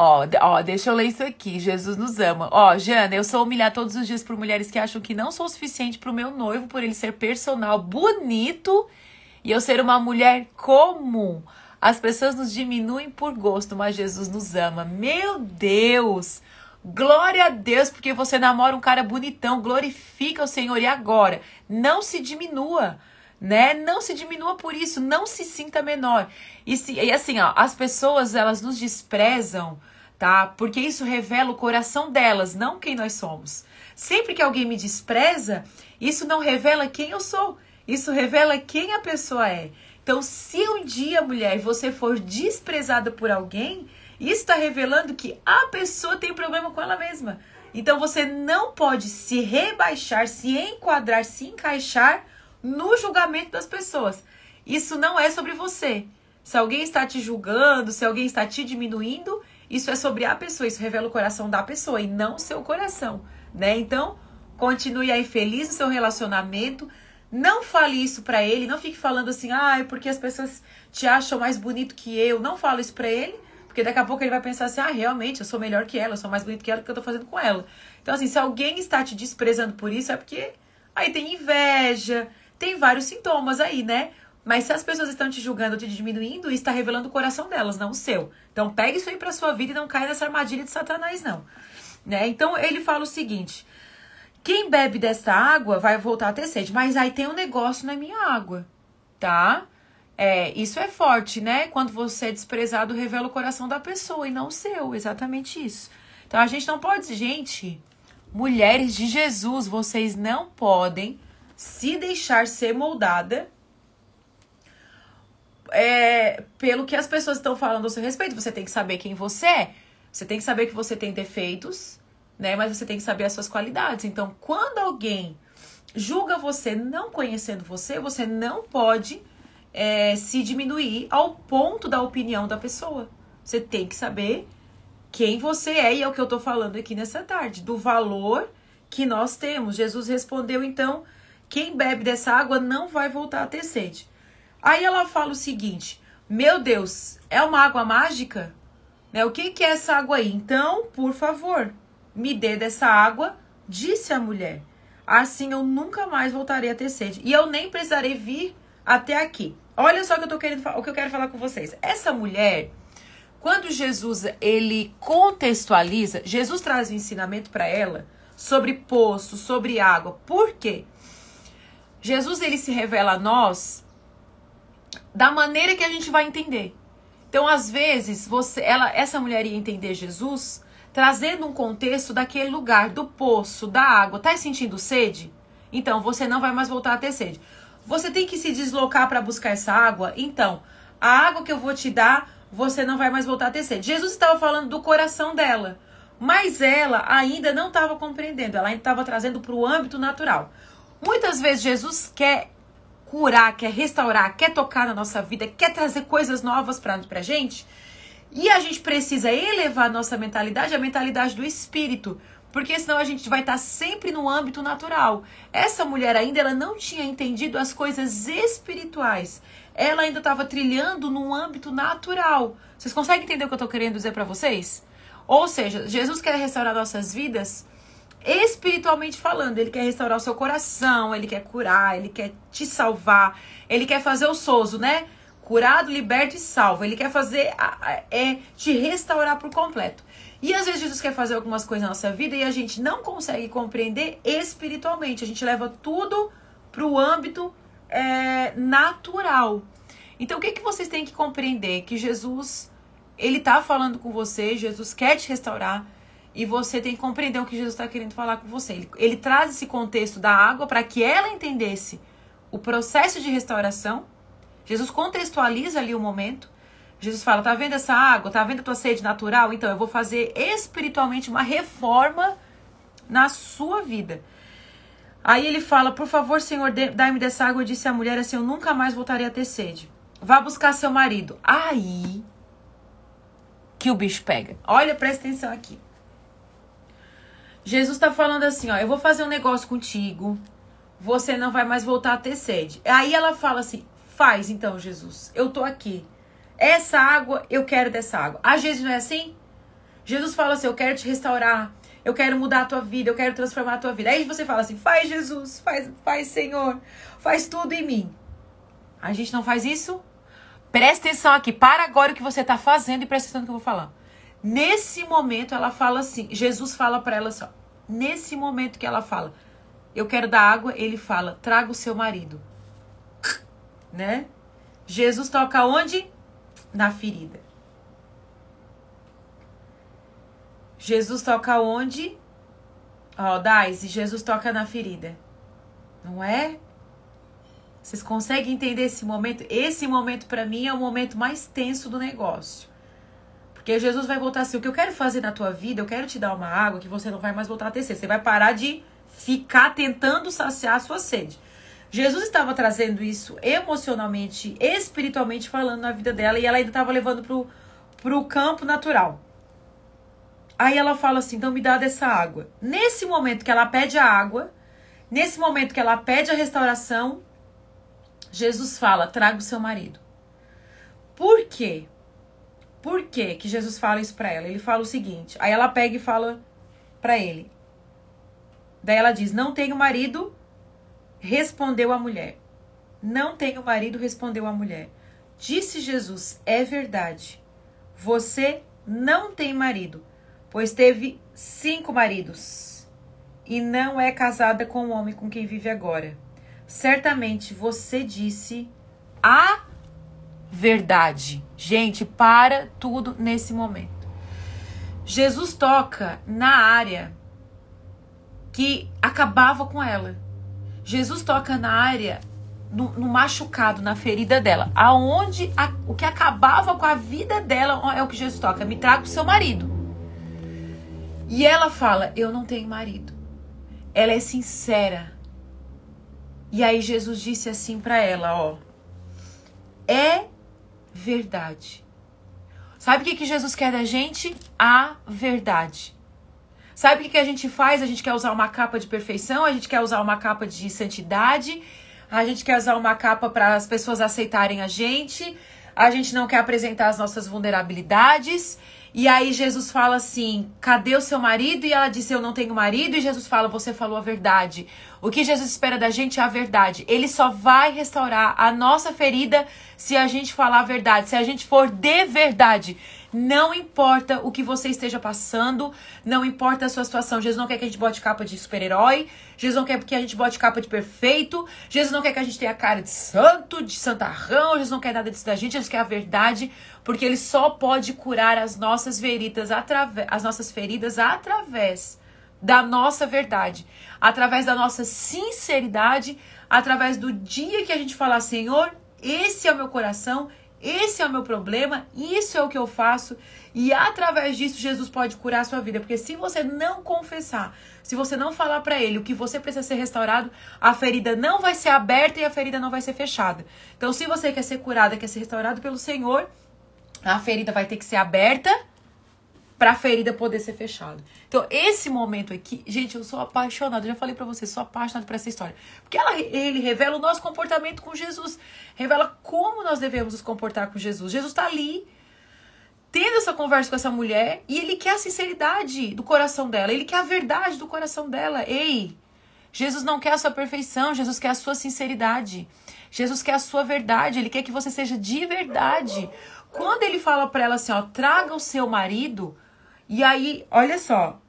Ó, ó, deixa eu ler isso aqui. Jesus nos ama. Ó, Jana, eu sou humilhada todos os dias por mulheres que acham que não sou o suficiente pro meu noivo, por ele ser personal, bonito e eu ser uma mulher comum. As pessoas nos diminuem por gosto, mas Jesus nos ama. Meu Deus! Glória a Deus, porque você namora um cara bonitão. Glorifica o Senhor. E agora, não se diminua, né? Não se diminua por isso. Não se sinta menor. E, se, e assim, ó, as pessoas, elas nos desprezam, tá? Porque isso revela o coração delas, não quem nós somos. Sempre que alguém me despreza, isso não revela quem eu sou. Isso revela quem a pessoa é. Então, se um dia, mulher, você for desprezada por alguém, isso está revelando que a pessoa tem problema com ela mesma. Então você não pode se rebaixar, se enquadrar, se encaixar no julgamento das pessoas. Isso não é sobre você. Se alguém está te julgando, se alguém está te diminuindo, isso é sobre a pessoa, isso revela o coração da pessoa e não o seu coração, né? Então, continue aí feliz no seu relacionamento. Não fale isso para ele, não fique falando assim: "Ah, é porque as pessoas te acham mais bonito que eu". Não fale isso para ele porque daqui a pouco ele vai pensar assim: ah, realmente, eu sou melhor que ela, eu sou mais bonito que ela, que eu tô fazendo com ela. Então, assim, se alguém está te desprezando por isso, é porque aí tem inveja, tem vários sintomas aí, né? Mas se as pessoas estão te julgando, te diminuindo, está revelando o coração delas, não o seu. Então, pegue isso aí pra sua vida e não caia nessa armadilha de Satanás, não. Né? Então, ele fala o seguinte: quem bebe desta água vai voltar a ter sede, mas aí tem um negócio na minha água, tá? É, isso é forte, né? Quando você é desprezado, revela o coração da pessoa e não o seu. Exatamente isso. Então a gente não pode, gente, mulheres de Jesus, vocês não podem se deixar ser moldada é, pelo que as pessoas estão falando a seu respeito. Você tem que saber quem você é. Você tem que saber que você tem defeitos, né? Mas você tem que saber as suas qualidades. Então, quando alguém julga você não conhecendo você, você não pode é, se diminuir ao ponto da opinião da pessoa. Você tem que saber quem você é, e é o que eu tô falando aqui nessa tarde, do valor que nós temos. Jesus respondeu então: quem bebe dessa água não vai voltar a ter sede. Aí ela fala o seguinte: Meu Deus, é uma água mágica? Né? O que, que é essa água aí? Então, por favor, me dê dessa água, disse a mulher. Assim eu nunca mais voltarei a ter sede. E eu nem precisarei vir até aqui. Olha só o que eu tô querendo o que eu quero falar com vocês. Essa mulher, quando Jesus ele contextualiza, Jesus traz um ensinamento para ela sobre poço, sobre água. Por quê? Jesus ele se revela a nós da maneira que a gente vai entender. Então, às vezes, você, ela, essa mulher ia entender Jesus trazendo um contexto daquele lugar, do poço, da água. Tá sentindo sede? Então, você não vai mais voltar a ter sede. Você tem que se deslocar para buscar essa água? Então, a água que eu vou te dar, você não vai mais voltar a ter sede. Jesus estava falando do coração dela, mas ela ainda não estava compreendendo, ela ainda estava trazendo para o âmbito natural. Muitas vezes Jesus quer curar, quer restaurar, quer tocar na nossa vida, quer trazer coisas novas para a gente. E a gente precisa elevar a nossa mentalidade, a mentalidade do espírito, porque senão a gente vai estar tá sempre no âmbito natural. Essa mulher ainda ela não tinha entendido as coisas espirituais. Ela ainda estava trilhando no âmbito natural. Vocês conseguem entender o que eu estou querendo dizer para vocês? Ou seja, Jesus quer restaurar nossas vidas espiritualmente falando. Ele quer restaurar o seu coração, ele quer curar, ele quer te salvar, ele quer fazer o sozo, né? Curado, liberto e salvo. Ele quer fazer é te restaurar por completo. E às vezes Jesus quer fazer algumas coisas na nossa vida e a gente não consegue compreender espiritualmente. A gente leva tudo para o âmbito é, natural. Então o que, que vocês têm que compreender? Que Jesus, ele está falando com você, Jesus quer te restaurar. E você tem que compreender o que Jesus está querendo falar com você. Ele, ele traz esse contexto da água para que ela entendesse o processo de restauração. Jesus contextualiza ali o momento. Jesus fala: tá vendo essa água? Tá vendo a tua sede natural? Então eu vou fazer espiritualmente uma reforma na sua vida. Aí ele fala: Por favor, Senhor, dai-me dessa água. Eu disse à mulher assim: Eu nunca mais voltarei a ter sede. Vá buscar seu marido. Aí que o bicho pega. Olha, presta atenção aqui. Jesus está falando assim: Ó, eu vou fazer um negócio contigo. Você não vai mais voltar a ter sede. Aí ela fala assim: Faz então, Jesus. Eu tô aqui. Essa água, eu quero dessa água. Às vezes não é assim? Jesus fala assim: Eu quero te restaurar. Eu quero mudar a tua vida. Eu quero transformar a tua vida. Aí você fala assim: Faz, Jesus. Faz, faz Senhor. Faz tudo em mim. A gente não faz isso? Presta atenção aqui, para agora o que você está fazendo e presta atenção no que eu vou falar. Nesse momento ela fala assim, Jesus fala para ela assim, ó, nesse momento que ela fala, eu quero dar água, ele fala, traga o seu marido. Né? Jesus toca onde? Na ferida. Jesus toca onde? Ó, Daisy, Jesus toca na ferida. Não é? Vocês conseguem entender esse momento? Esse momento para mim é o momento mais tenso do negócio. Porque Jesus vai voltar assim: o que eu quero fazer na tua vida, eu quero te dar uma água que você não vai mais voltar a ter Você vai parar de ficar tentando saciar a sua sede. Jesus estava trazendo isso emocionalmente, espiritualmente falando na vida dela e ela ainda estava levando pro, pro campo natural. Aí ela fala assim: então me dá dessa água. Nesse momento que ela pede a água, nesse momento que ela pede a restauração, Jesus fala: traga o seu marido. Por quê? Por quê que Jesus fala isso para ela? Ele fala o seguinte: aí ela pega e fala para ele. Daí ela diz: Não tenho marido, respondeu a mulher. Não tenho marido, respondeu a mulher. Disse Jesus: É verdade. Você não tem marido, pois teve cinco maridos e não é casada com o homem com quem vive agora. Certamente você disse a verdade. Gente, para tudo nesse momento. Jesus toca na área que acabava com ela. Jesus toca na área no, no, machucado, na ferida dela. Aonde a, o que acabava com a vida dela é o que Jesus toca. Me traga o seu marido. E ela fala: Eu não tenho marido. Ela é sincera. E aí Jesus disse assim para ela, ó: É verdade. Sabe o que, que Jesus quer da gente? A verdade. Sabe o que, que a gente faz? A gente quer usar uma capa de perfeição, a gente quer usar uma capa de santidade, a gente quer usar uma capa para as pessoas aceitarem a gente, a gente não quer apresentar as nossas vulnerabilidades. E aí Jesus fala assim: cadê o seu marido? E ela disse: eu não tenho marido. E Jesus fala: você falou a verdade. O que Jesus espera da gente é a verdade. Ele só vai restaurar a nossa ferida se a gente falar a verdade, se a gente for de verdade. Não importa o que você esteja passando, não importa a sua situação. Jesus não quer que a gente bote capa de super-herói, Jesus não quer que a gente bote capa de perfeito, Jesus não quer que a gente tenha cara de santo, de santarrão, Jesus não quer nada disso da gente, Jesus quer a verdade, porque ele só pode curar as nossas feridas através as nossas feridas através da nossa verdade, através da nossa sinceridade, através do dia que a gente falar, Senhor, esse é o meu coração, esse é o meu problema, isso é o que eu faço. E através disso, Jesus pode curar a sua vida. Porque se você não confessar, se você não falar para ele o que você precisa ser restaurado, a ferida não vai ser aberta e a ferida não vai ser fechada. Então, se você quer ser curada, quer ser restaurado pelo Senhor, a ferida vai ter que ser aberta para a ferida poder ser fechada. Então, esse momento aqui, gente, eu sou apaixonada, já falei para vocês, sou apaixonada por essa história. Porque ela, ele revela o nosso comportamento com Jesus, revela como nós devemos nos comportar com Jesus. Jesus está ali, tendo essa conversa com essa mulher, e ele quer a sinceridade do coração dela, ele quer a verdade do coração dela. Ei, Jesus não quer a sua perfeição, Jesus quer a sua sinceridade. Jesus quer a sua verdade, ele quer que você seja de verdade. Quando ele fala para ela assim, ó, traga o seu marido, e aí, olha só,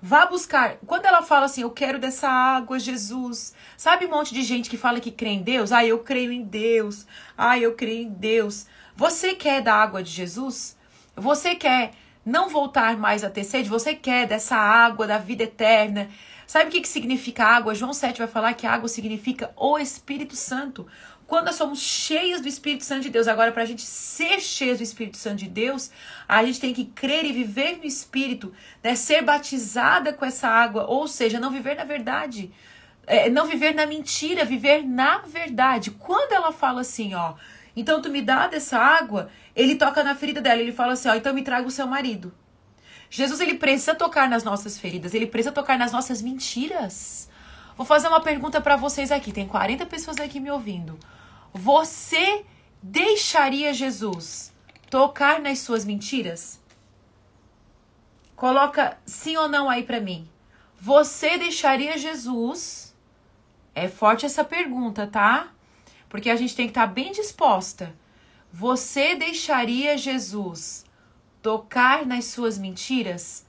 vá buscar. Quando ela fala assim, eu quero dessa água, Jesus. Sabe um monte de gente que fala que crê em Deus? Ah, eu creio em Deus. Ah, eu creio em Deus. Você quer da água de Jesus? Você quer não voltar mais a ter sede? Você quer dessa água da vida eterna? Sabe o que, que significa água? João 7 vai falar que água significa o Espírito Santo. Quando nós somos cheios do Espírito Santo de Deus, agora para a gente ser cheios do Espírito Santo de Deus, a gente tem que crer e viver no Espírito, né? ser batizada com essa água, ou seja, não viver na verdade, é, não viver na mentira, viver na verdade. Quando ela fala assim, ó, então tu me dá dessa água, ele toca na ferida dela, ele fala assim, ó, então me traga o seu marido. Jesus ele precisa tocar nas nossas feridas, ele precisa tocar nas nossas mentiras. Vou fazer uma pergunta para vocês aqui. Tem 40 pessoas aqui me ouvindo. Você deixaria Jesus tocar nas suas mentiras? Coloca sim ou não aí para mim. Você deixaria Jesus? É forte essa pergunta, tá? Porque a gente tem que estar tá bem disposta. Você deixaria Jesus tocar nas suas mentiras?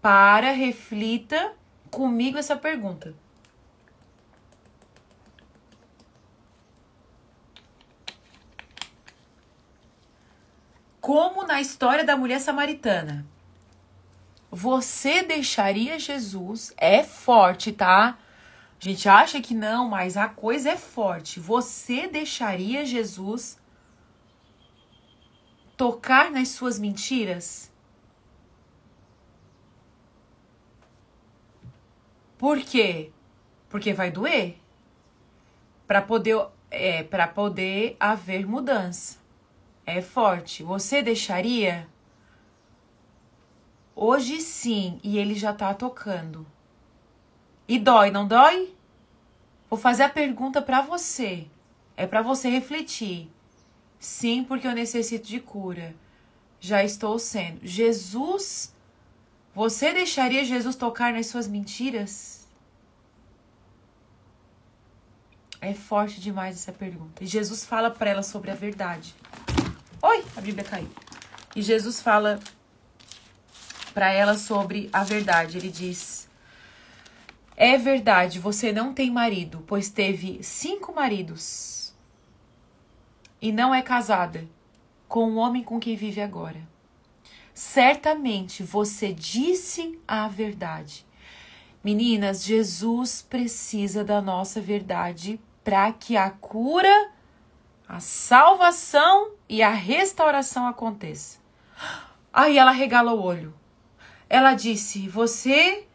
Para, reflita comigo essa pergunta. Como na história da mulher samaritana. Você deixaria Jesus? É forte, tá? A gente acha que não, mas a coisa é forte. Você deixaria Jesus tocar nas suas mentiras? Por quê? Porque vai doer. Para poder é para poder haver mudança. É forte. Você deixaria? Hoje sim, e ele já tá tocando. E dói, não dói? Vou fazer a pergunta para você. É para você refletir. Sim, porque eu necessito de cura. Já estou sendo. Jesus, você deixaria Jesus tocar nas suas mentiras? É forte demais essa pergunta. E Jesus fala para ela sobre a verdade. Oi, a Bíblia caiu. E Jesus fala para ela sobre a verdade. Ele diz: É verdade, você não tem marido, pois teve cinco maridos e não é casada com o homem com quem vive agora. Certamente você disse a verdade. Meninas, Jesus precisa da nossa verdade para que a cura, a salvação e a restauração aconteça. Aí ela regala o olho. Ela disse: Você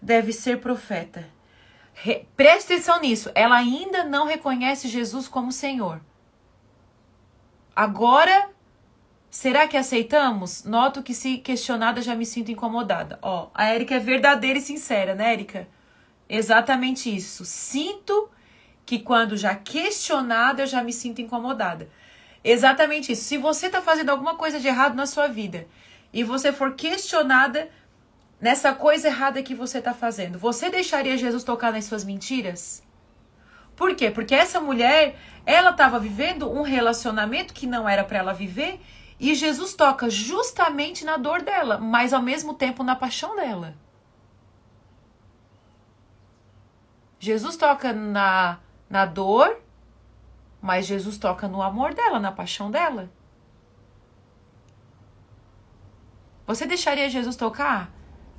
deve ser profeta. Re Preste atenção nisso. Ela ainda não reconhece Jesus como Senhor. Agora, será que aceitamos? Noto que se questionada já me sinto incomodada. Ó, a Érica é verdadeira e sincera, né, Érica? Exatamente isso. Sinto que quando já questionada eu já me sinto incomodada. Exatamente isso. Se você tá fazendo alguma coisa de errado na sua vida e você for questionada nessa coisa errada que você tá fazendo, você deixaria Jesus tocar nas suas mentiras? Por quê? Porque essa mulher, ela estava vivendo um relacionamento que não era para ela viver e Jesus toca justamente na dor dela, mas ao mesmo tempo na paixão dela. Jesus toca na, na dor, mas Jesus toca no amor dela, na paixão dela. Você deixaria Jesus tocar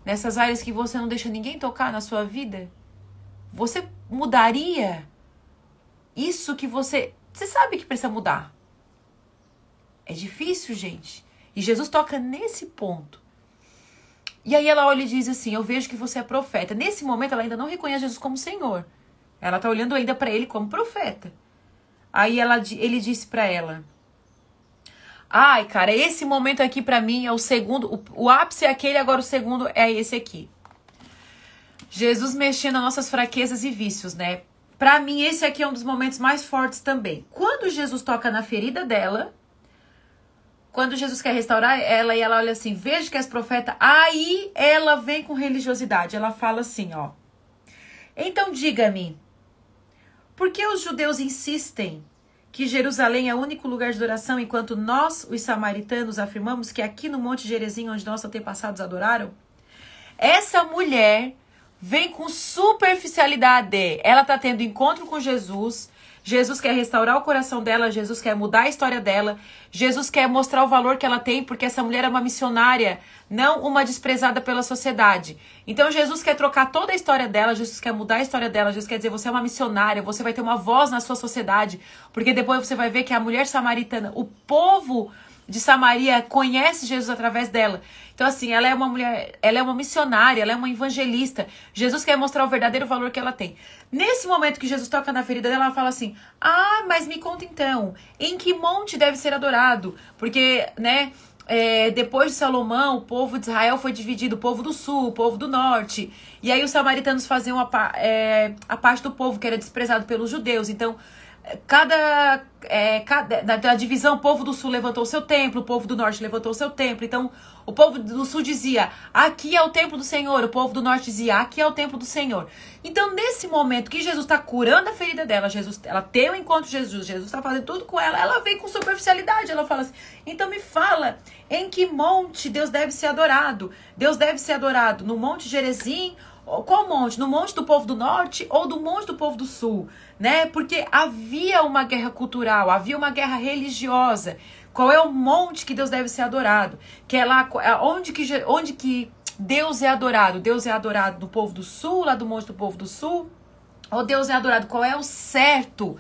nessas áreas que você não deixa ninguém tocar na sua vida? Você mudaria isso que você. Você sabe que precisa mudar. É difícil, gente. E Jesus toca nesse ponto. E aí ela olha e diz assim: Eu vejo que você é profeta. Nesse momento ela ainda não reconhece Jesus como Senhor. Ela tá olhando ainda para ele como profeta. Aí ela, ele disse para ela: Ai, cara, esse momento aqui para mim é o segundo. O, o ápice é aquele, agora o segundo é esse aqui. Jesus mexendo nas nossas fraquezas e vícios, né? Para mim, esse aqui é um dos momentos mais fortes também. Quando Jesus toca na ferida dela, quando Jesus quer restaurar ela e ela olha assim, veja que és profeta, aí ela vem com religiosidade. Ela fala assim, ó. Então diga-me, por que os judeus insistem que Jerusalém é o único lugar de oração, enquanto nós, os samaritanos, afirmamos que aqui no Monte Gerezim, onde nossos antepassados adoraram? Essa mulher vem com superficialidade. Ela tá tendo encontro com Jesus. Jesus quer restaurar o coração dela, Jesus quer mudar a história dela, Jesus quer mostrar o valor que ela tem, porque essa mulher é uma missionária, não uma desprezada pela sociedade. Então Jesus quer trocar toda a história dela, Jesus quer mudar a história dela, Jesus quer dizer, você é uma missionária, você vai ter uma voz na sua sociedade, porque depois você vai ver que a mulher samaritana, o povo de Samaria conhece Jesus através dela. Então, assim, ela é uma mulher, ela é uma missionária, ela é uma evangelista. Jesus quer mostrar o verdadeiro valor que ela tem. Nesse momento que Jesus toca na ferida dela, ela fala assim: Ah, mas me conta então, em que monte deve ser adorado? Porque, né? É, depois de Salomão, o povo de Israel foi dividido, o povo do sul, o povo do norte. E aí os samaritanos faziam a, é, a parte do povo que era desprezado pelos judeus. Então, cada, é, cada da, divisão, o povo do sul levantou seu templo, o povo do norte levantou seu templo. Então, o povo do sul dizia: aqui é o templo do Senhor. O povo do norte dizia: aqui é o templo do Senhor. Então, nesse momento que Jesus está curando a ferida dela, Jesus, ela tem o um encontro com Jesus, Jesus está fazendo tudo com ela, ela vem com superficialidade. Ela fala assim: então me fala em que monte Deus deve ser adorado? Deus deve ser adorado no Monte Gerezim qual monte? No monte do povo do norte ou do monte do povo do sul? Né? Porque havia uma guerra cultural, havia uma guerra religiosa. Qual é o monte que Deus deve ser adorado? Que é lá é onde que, onde que Deus é adorado? Deus é adorado no povo do sul, lá do monte do povo do sul? Ou Deus é adorado? Qual é o certo?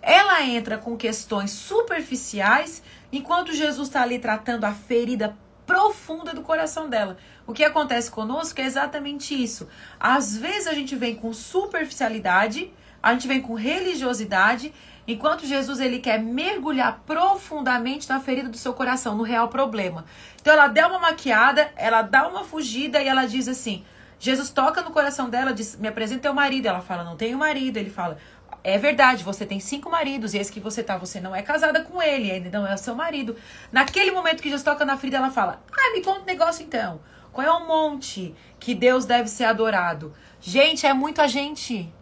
Ela entra com questões superficiais, enquanto Jesus está ali tratando a ferida profunda do coração dela. O que acontece conosco é exatamente isso. Às vezes a gente vem com superficialidade, a gente vem com religiosidade, enquanto Jesus ele quer mergulhar profundamente na ferida do seu coração, no real problema. Então ela dá uma maquiada, ela dá uma fugida e ela diz assim: Jesus toca no coração dela, diz: "Me apresenta teu marido". Ela fala: "Não tenho marido". Ele fala: é verdade, você tem cinco maridos e esse que você tá, você não é casada com ele, ainda não é o seu marido. Naquele momento que Jesus toca na ferida, ela fala: Ah, me conta um negócio então. Qual é o monte que Deus deve ser adorado? Gente, é muito a gente.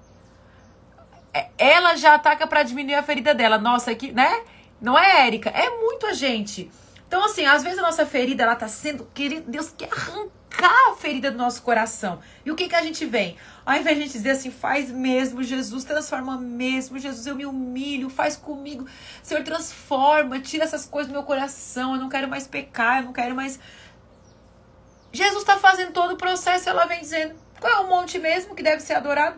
É, ela já ataca para diminuir a ferida dela. Nossa, aqui, né? Não é, Érica? É muito a gente. Então, assim, às vezes a nossa ferida, ela tá sendo. Querido, Deus quer arrancar a ferida do nosso coração. E o que que a gente vem? Ao invés de a gente dizer assim, faz mesmo, Jesus, transforma mesmo, Jesus, eu me humilho, faz comigo. Senhor, transforma, tira essas coisas do meu coração. Eu não quero mais pecar, eu não quero mais Jesus está fazendo todo o processo, ela vem dizendo qual é o monte mesmo que deve ser adorado.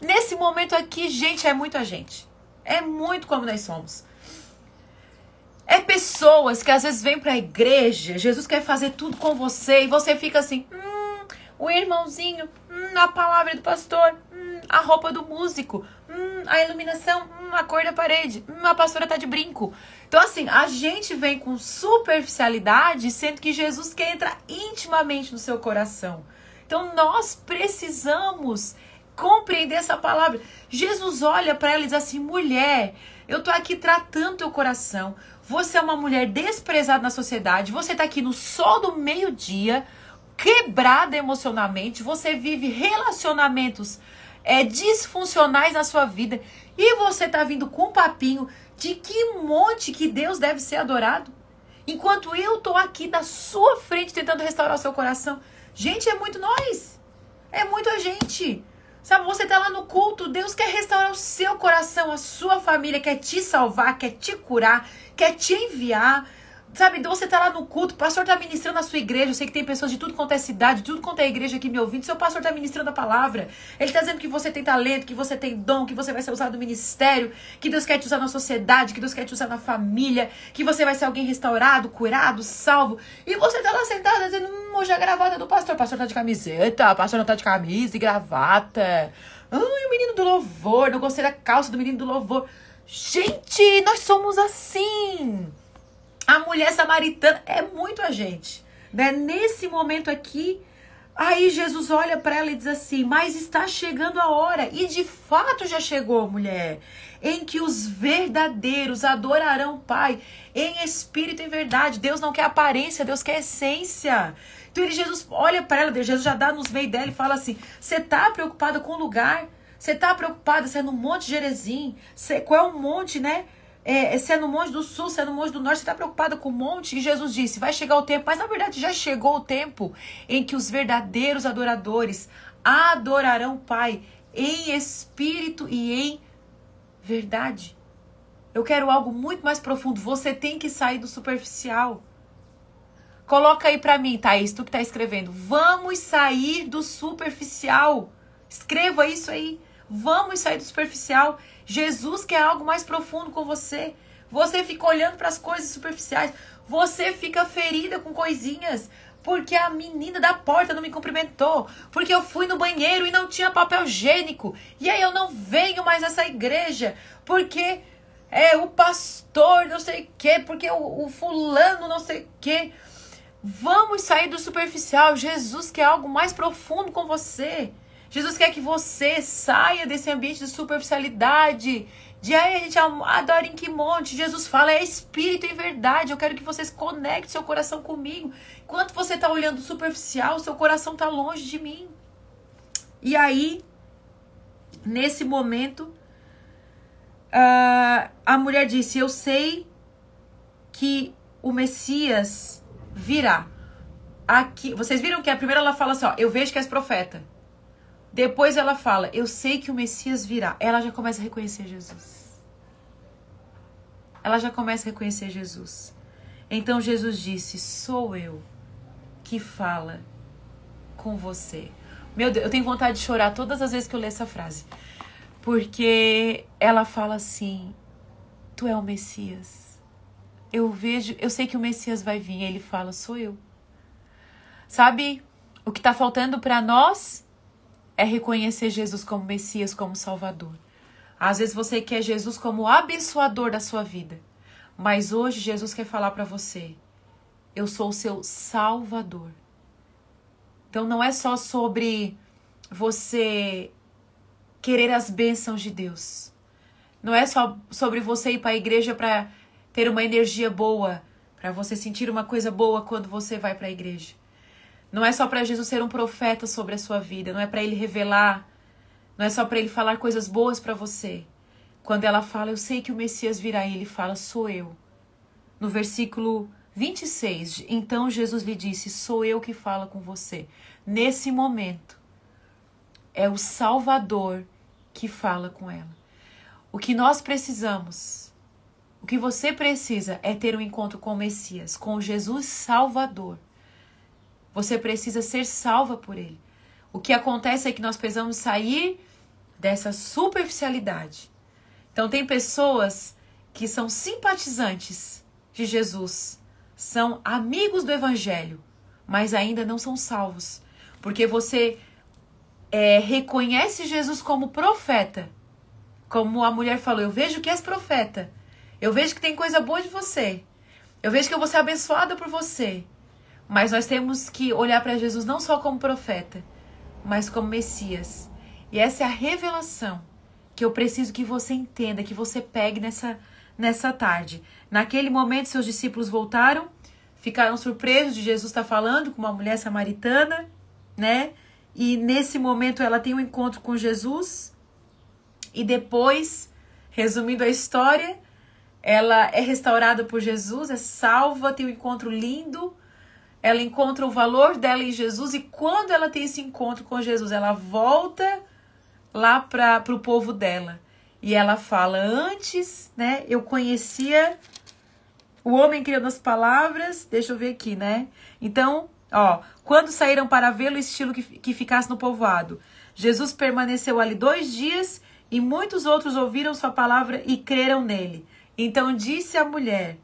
Nesse momento aqui, gente, é muito a gente. É muito como nós somos. É pessoas que às vezes vêm para a igreja, Jesus quer fazer tudo com você e você fica assim, hum, o irmãozinho, hum, a palavra do pastor, hum, a roupa do músico, hum, a iluminação, hum, a cor da parede, hum, a pastora tá de brinco. Então, assim, a gente vem com superficialidade, sendo que Jesus quer entrar intimamente no seu coração. Então, nós precisamos compreender essa palavra. Jesus olha para ela e diz assim: mulher, eu tô aqui tratando teu coração. Você é uma mulher desprezada na sociedade. Você tá aqui no sol do meio-dia, quebrada emocionalmente. Você vive relacionamentos é, disfuncionais na sua vida. E você tá vindo com um papinho de que monte que Deus deve ser adorado? Enquanto eu tô aqui na sua frente tentando restaurar o seu coração. Gente, é muito nós. É muito a gente. Sabe, você tá lá no culto, Deus quer restaurar o seu coração, a sua família, quer te salvar, quer te curar, quer te enviar. Sabe, então você tá lá no culto, o pastor tá ministrando na sua igreja. Eu sei que tem pessoas de tudo quanto é cidade, de tudo quanto é igreja aqui me ouvindo. Seu pastor tá ministrando a palavra. Ele tá dizendo que você tem talento, que você tem dom, que você vai ser usado no ministério, que Deus quer te usar na sociedade, que Deus quer te usar na família, que você vai ser alguém restaurado, curado, salvo. E você tá lá sentada dizendo, hum, hoje é a gravata do pastor. O pastor tá de camiseta, o pastor não tá de camisa e gravata. Ai, o menino do louvor, não gostei da calça do menino do louvor. Gente, nós somos assim. A mulher samaritana é muito a gente. Né? Nesse momento aqui, aí Jesus olha para ela e diz assim: Mas está chegando a hora, e de fato já chegou, mulher, em que os verdadeiros adorarão o Pai em espírito e verdade. Deus não quer aparência, Deus quer essência. Então ele, Jesus olha para ela, Jesus já dá nos meios dela e fala assim: Você está preocupada com o lugar? Você está preocupada se é no Monte Gerezim? qual é o monte, né? É, é no Monte do Sul, se é no Monte do Norte, você está preocupado com o monte? E Jesus disse: vai chegar o tempo, mas na verdade já chegou o tempo em que os verdadeiros adoradores adorarão o Pai em espírito e em verdade. Eu quero algo muito mais profundo. Você tem que sair do superficial. Coloca aí para mim, Thaís, tu que tá escrevendo. Vamos sair do superficial. Escreva isso aí. Vamos sair do superficial. Jesus quer algo mais profundo com você. Você fica olhando para as coisas superficiais. Você fica ferida com coisinhas. Porque a menina da porta não me cumprimentou. Porque eu fui no banheiro e não tinha papel higiênico. E aí eu não venho mais nessa igreja. Porque é o pastor não sei o quê. Porque o, o fulano não sei o quê. Vamos sair do superficial. Jesus quer algo mais profundo com você. Jesus quer que você saia desse ambiente de superficialidade, De aí a gente adora em que monte? Jesus fala, é espírito e verdade. Eu quero que vocês conectem seu coração comigo. Enquanto você está olhando superficial, seu coração está longe de mim. E aí, nesse momento, uh, a mulher disse: Eu sei que o Messias virá. Aqui, vocês viram que a primeira ela fala assim: ó, Eu vejo que és profeta. Depois ela fala: Eu sei que o Messias virá. Ela já começa a reconhecer Jesus. Ela já começa a reconhecer Jesus. Então Jesus disse: Sou eu que fala com você. Meu Deus, eu tenho vontade de chorar todas as vezes que eu leio essa frase. Porque ela fala assim: Tu é o Messias. Eu vejo, eu sei que o Messias vai vir. Ele fala: Sou eu. Sabe o que está faltando para nós? É reconhecer Jesus como Messias, como Salvador. Às vezes você quer Jesus como abençoador da sua vida, mas hoje Jesus quer falar para você: eu sou o seu Salvador. Então não é só sobre você querer as bênçãos de Deus. Não é só sobre você ir para a igreja para ter uma energia boa, para você sentir uma coisa boa quando você vai para a igreja. Não é só para Jesus ser um profeta sobre a sua vida, não é para ele revelar, não é só para ele falar coisas boas para você. Quando ela fala, eu sei que o Messias virá, e ele fala, sou eu. No versículo 26, então Jesus lhe disse: Sou eu que falo com você. Nesse momento, é o Salvador que fala com ela. O que nós precisamos, o que você precisa é ter um encontro com o Messias, com Jesus Salvador. Você precisa ser salva por ele. O que acontece é que nós precisamos sair dessa superficialidade. Então, tem pessoas que são simpatizantes de Jesus, são amigos do Evangelho, mas ainda não são salvos. Porque você é, reconhece Jesus como profeta. Como a mulher falou, eu vejo que és profeta. Eu vejo que tem coisa boa de você. Eu vejo que eu vou ser abençoada por você. Mas nós temos que olhar para Jesus não só como profeta, mas como Messias. E essa é a revelação que eu preciso que você entenda, que você pegue nessa, nessa tarde. Naquele momento, seus discípulos voltaram, ficaram surpresos de Jesus estar falando com uma mulher samaritana, né? E nesse momento ela tem um encontro com Jesus. E depois, resumindo a história, ela é restaurada por Jesus, é salva, tem um encontro lindo ela encontra o valor dela em Jesus e quando ela tem esse encontro com Jesus, ela volta lá para o povo dela. E ela fala: Antes, né, eu conhecia o homem criando as palavras. Deixa eu ver aqui, né? Então, ó, quando saíram para vê-lo, estilo que, que ficasse no povoado. Jesus permaneceu ali dois dias e muitos outros ouviram sua palavra e creram nele. Então disse a mulher: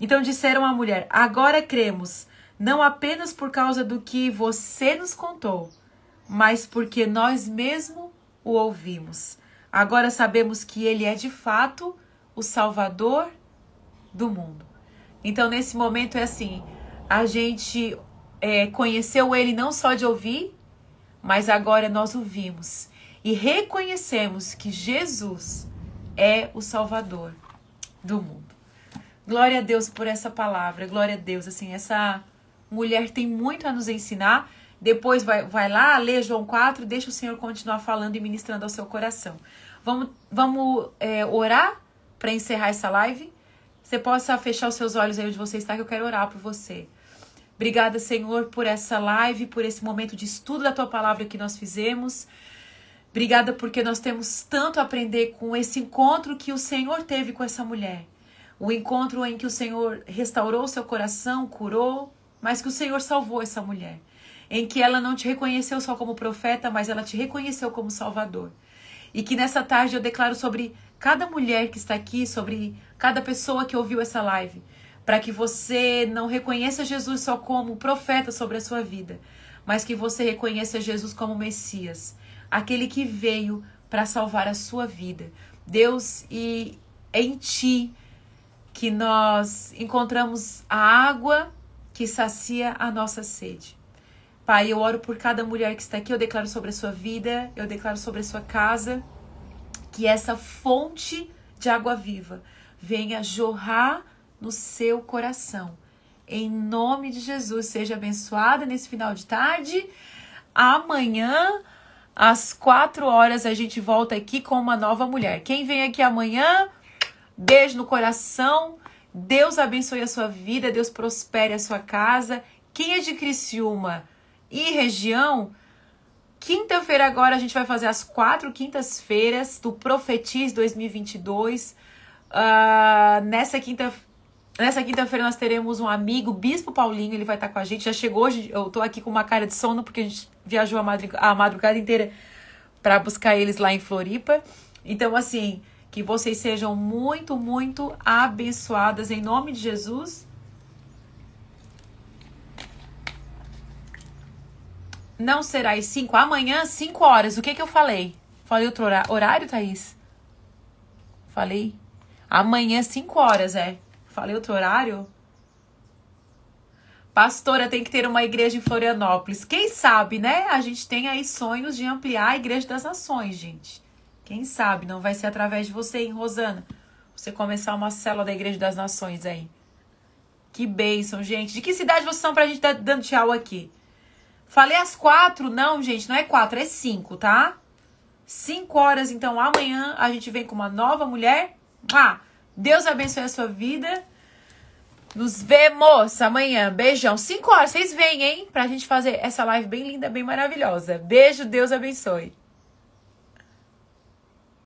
Então disseram à mulher: Agora cremos não apenas por causa do que você nos contou, mas porque nós mesmo o ouvimos. Agora sabemos que ele é de fato o Salvador do mundo. Então, nesse momento é assim: a gente é, conheceu ele não só de ouvir, mas agora nós o vimos e reconhecemos que Jesus é o Salvador do mundo. Glória a Deus por essa palavra, glória a Deus, assim, essa mulher tem muito a nos ensinar. Depois vai, vai lá, lê João 4, deixa o Senhor continuar falando e ministrando ao seu coração. Vamos, vamos é, orar para encerrar essa live? Você possa fechar os seus olhos aí onde você está, que eu quero orar por você. Obrigada, Senhor, por essa live, por esse momento de estudo da tua palavra que nós fizemos. Obrigada porque nós temos tanto a aprender com esse encontro que o Senhor teve com essa mulher. O encontro em que o Senhor restaurou seu coração, curou, mas que o Senhor salvou essa mulher. Em que ela não te reconheceu só como profeta, mas ela te reconheceu como Salvador. E que nessa tarde eu declaro sobre cada mulher que está aqui, sobre cada pessoa que ouviu essa live, para que você não reconheça Jesus só como profeta sobre a sua vida, mas que você reconheça Jesus como Messias, aquele que veio para salvar a sua vida. Deus, e é em ti que nós encontramos a água que sacia a nossa sede. Pai, eu oro por cada mulher que está aqui, eu declaro sobre a sua vida, eu declaro sobre a sua casa, que essa fonte de água viva venha jorrar no seu coração. Em nome de Jesus, seja abençoada nesse final de tarde. Amanhã, às quatro horas, a gente volta aqui com uma nova mulher. Quem vem aqui amanhã, beijo no coração. Deus abençoe a sua vida, Deus prospere a sua casa. Quem é de Criciúma e região, quinta-feira agora a gente vai fazer as quatro quintas-feiras do Profetiz 2022. Uh, nessa quinta Nessa quinta-feira nós teremos um amigo, Bispo Paulinho, ele vai estar com a gente. Já chegou hoje, eu tô aqui com uma cara de sono porque a gente viajou a, a madrugada inteira para buscar eles lá em Floripa. Então, assim, que vocês sejam muito, muito abençoadas em nome de Jesus. Não será às 5, amanhã, 5 horas. O que que eu falei? Falei outro horário, Thaís? Falei? Amanhã, 5 horas, é. Falei outro horário? Pastora, tem que ter uma igreja em Florianópolis. Quem sabe, né? A gente tem aí sonhos de ampliar a igreja das nações, gente. Quem sabe não vai ser através de você, hein, Rosana? Você começar uma célula da igreja das nações aí. Que bênção, gente. De que cidade vocês são pra gente dar dando tchau aqui? Falei às quatro? Não, gente, não é quatro, é cinco, tá? Cinco horas, então amanhã a gente vem com uma nova mulher. Ah, Deus abençoe a sua vida. Nos vemos amanhã. Beijão. 5 horas. Vocês vêm, hein? Pra gente fazer essa live bem linda, bem maravilhosa. Beijo. Deus abençoe.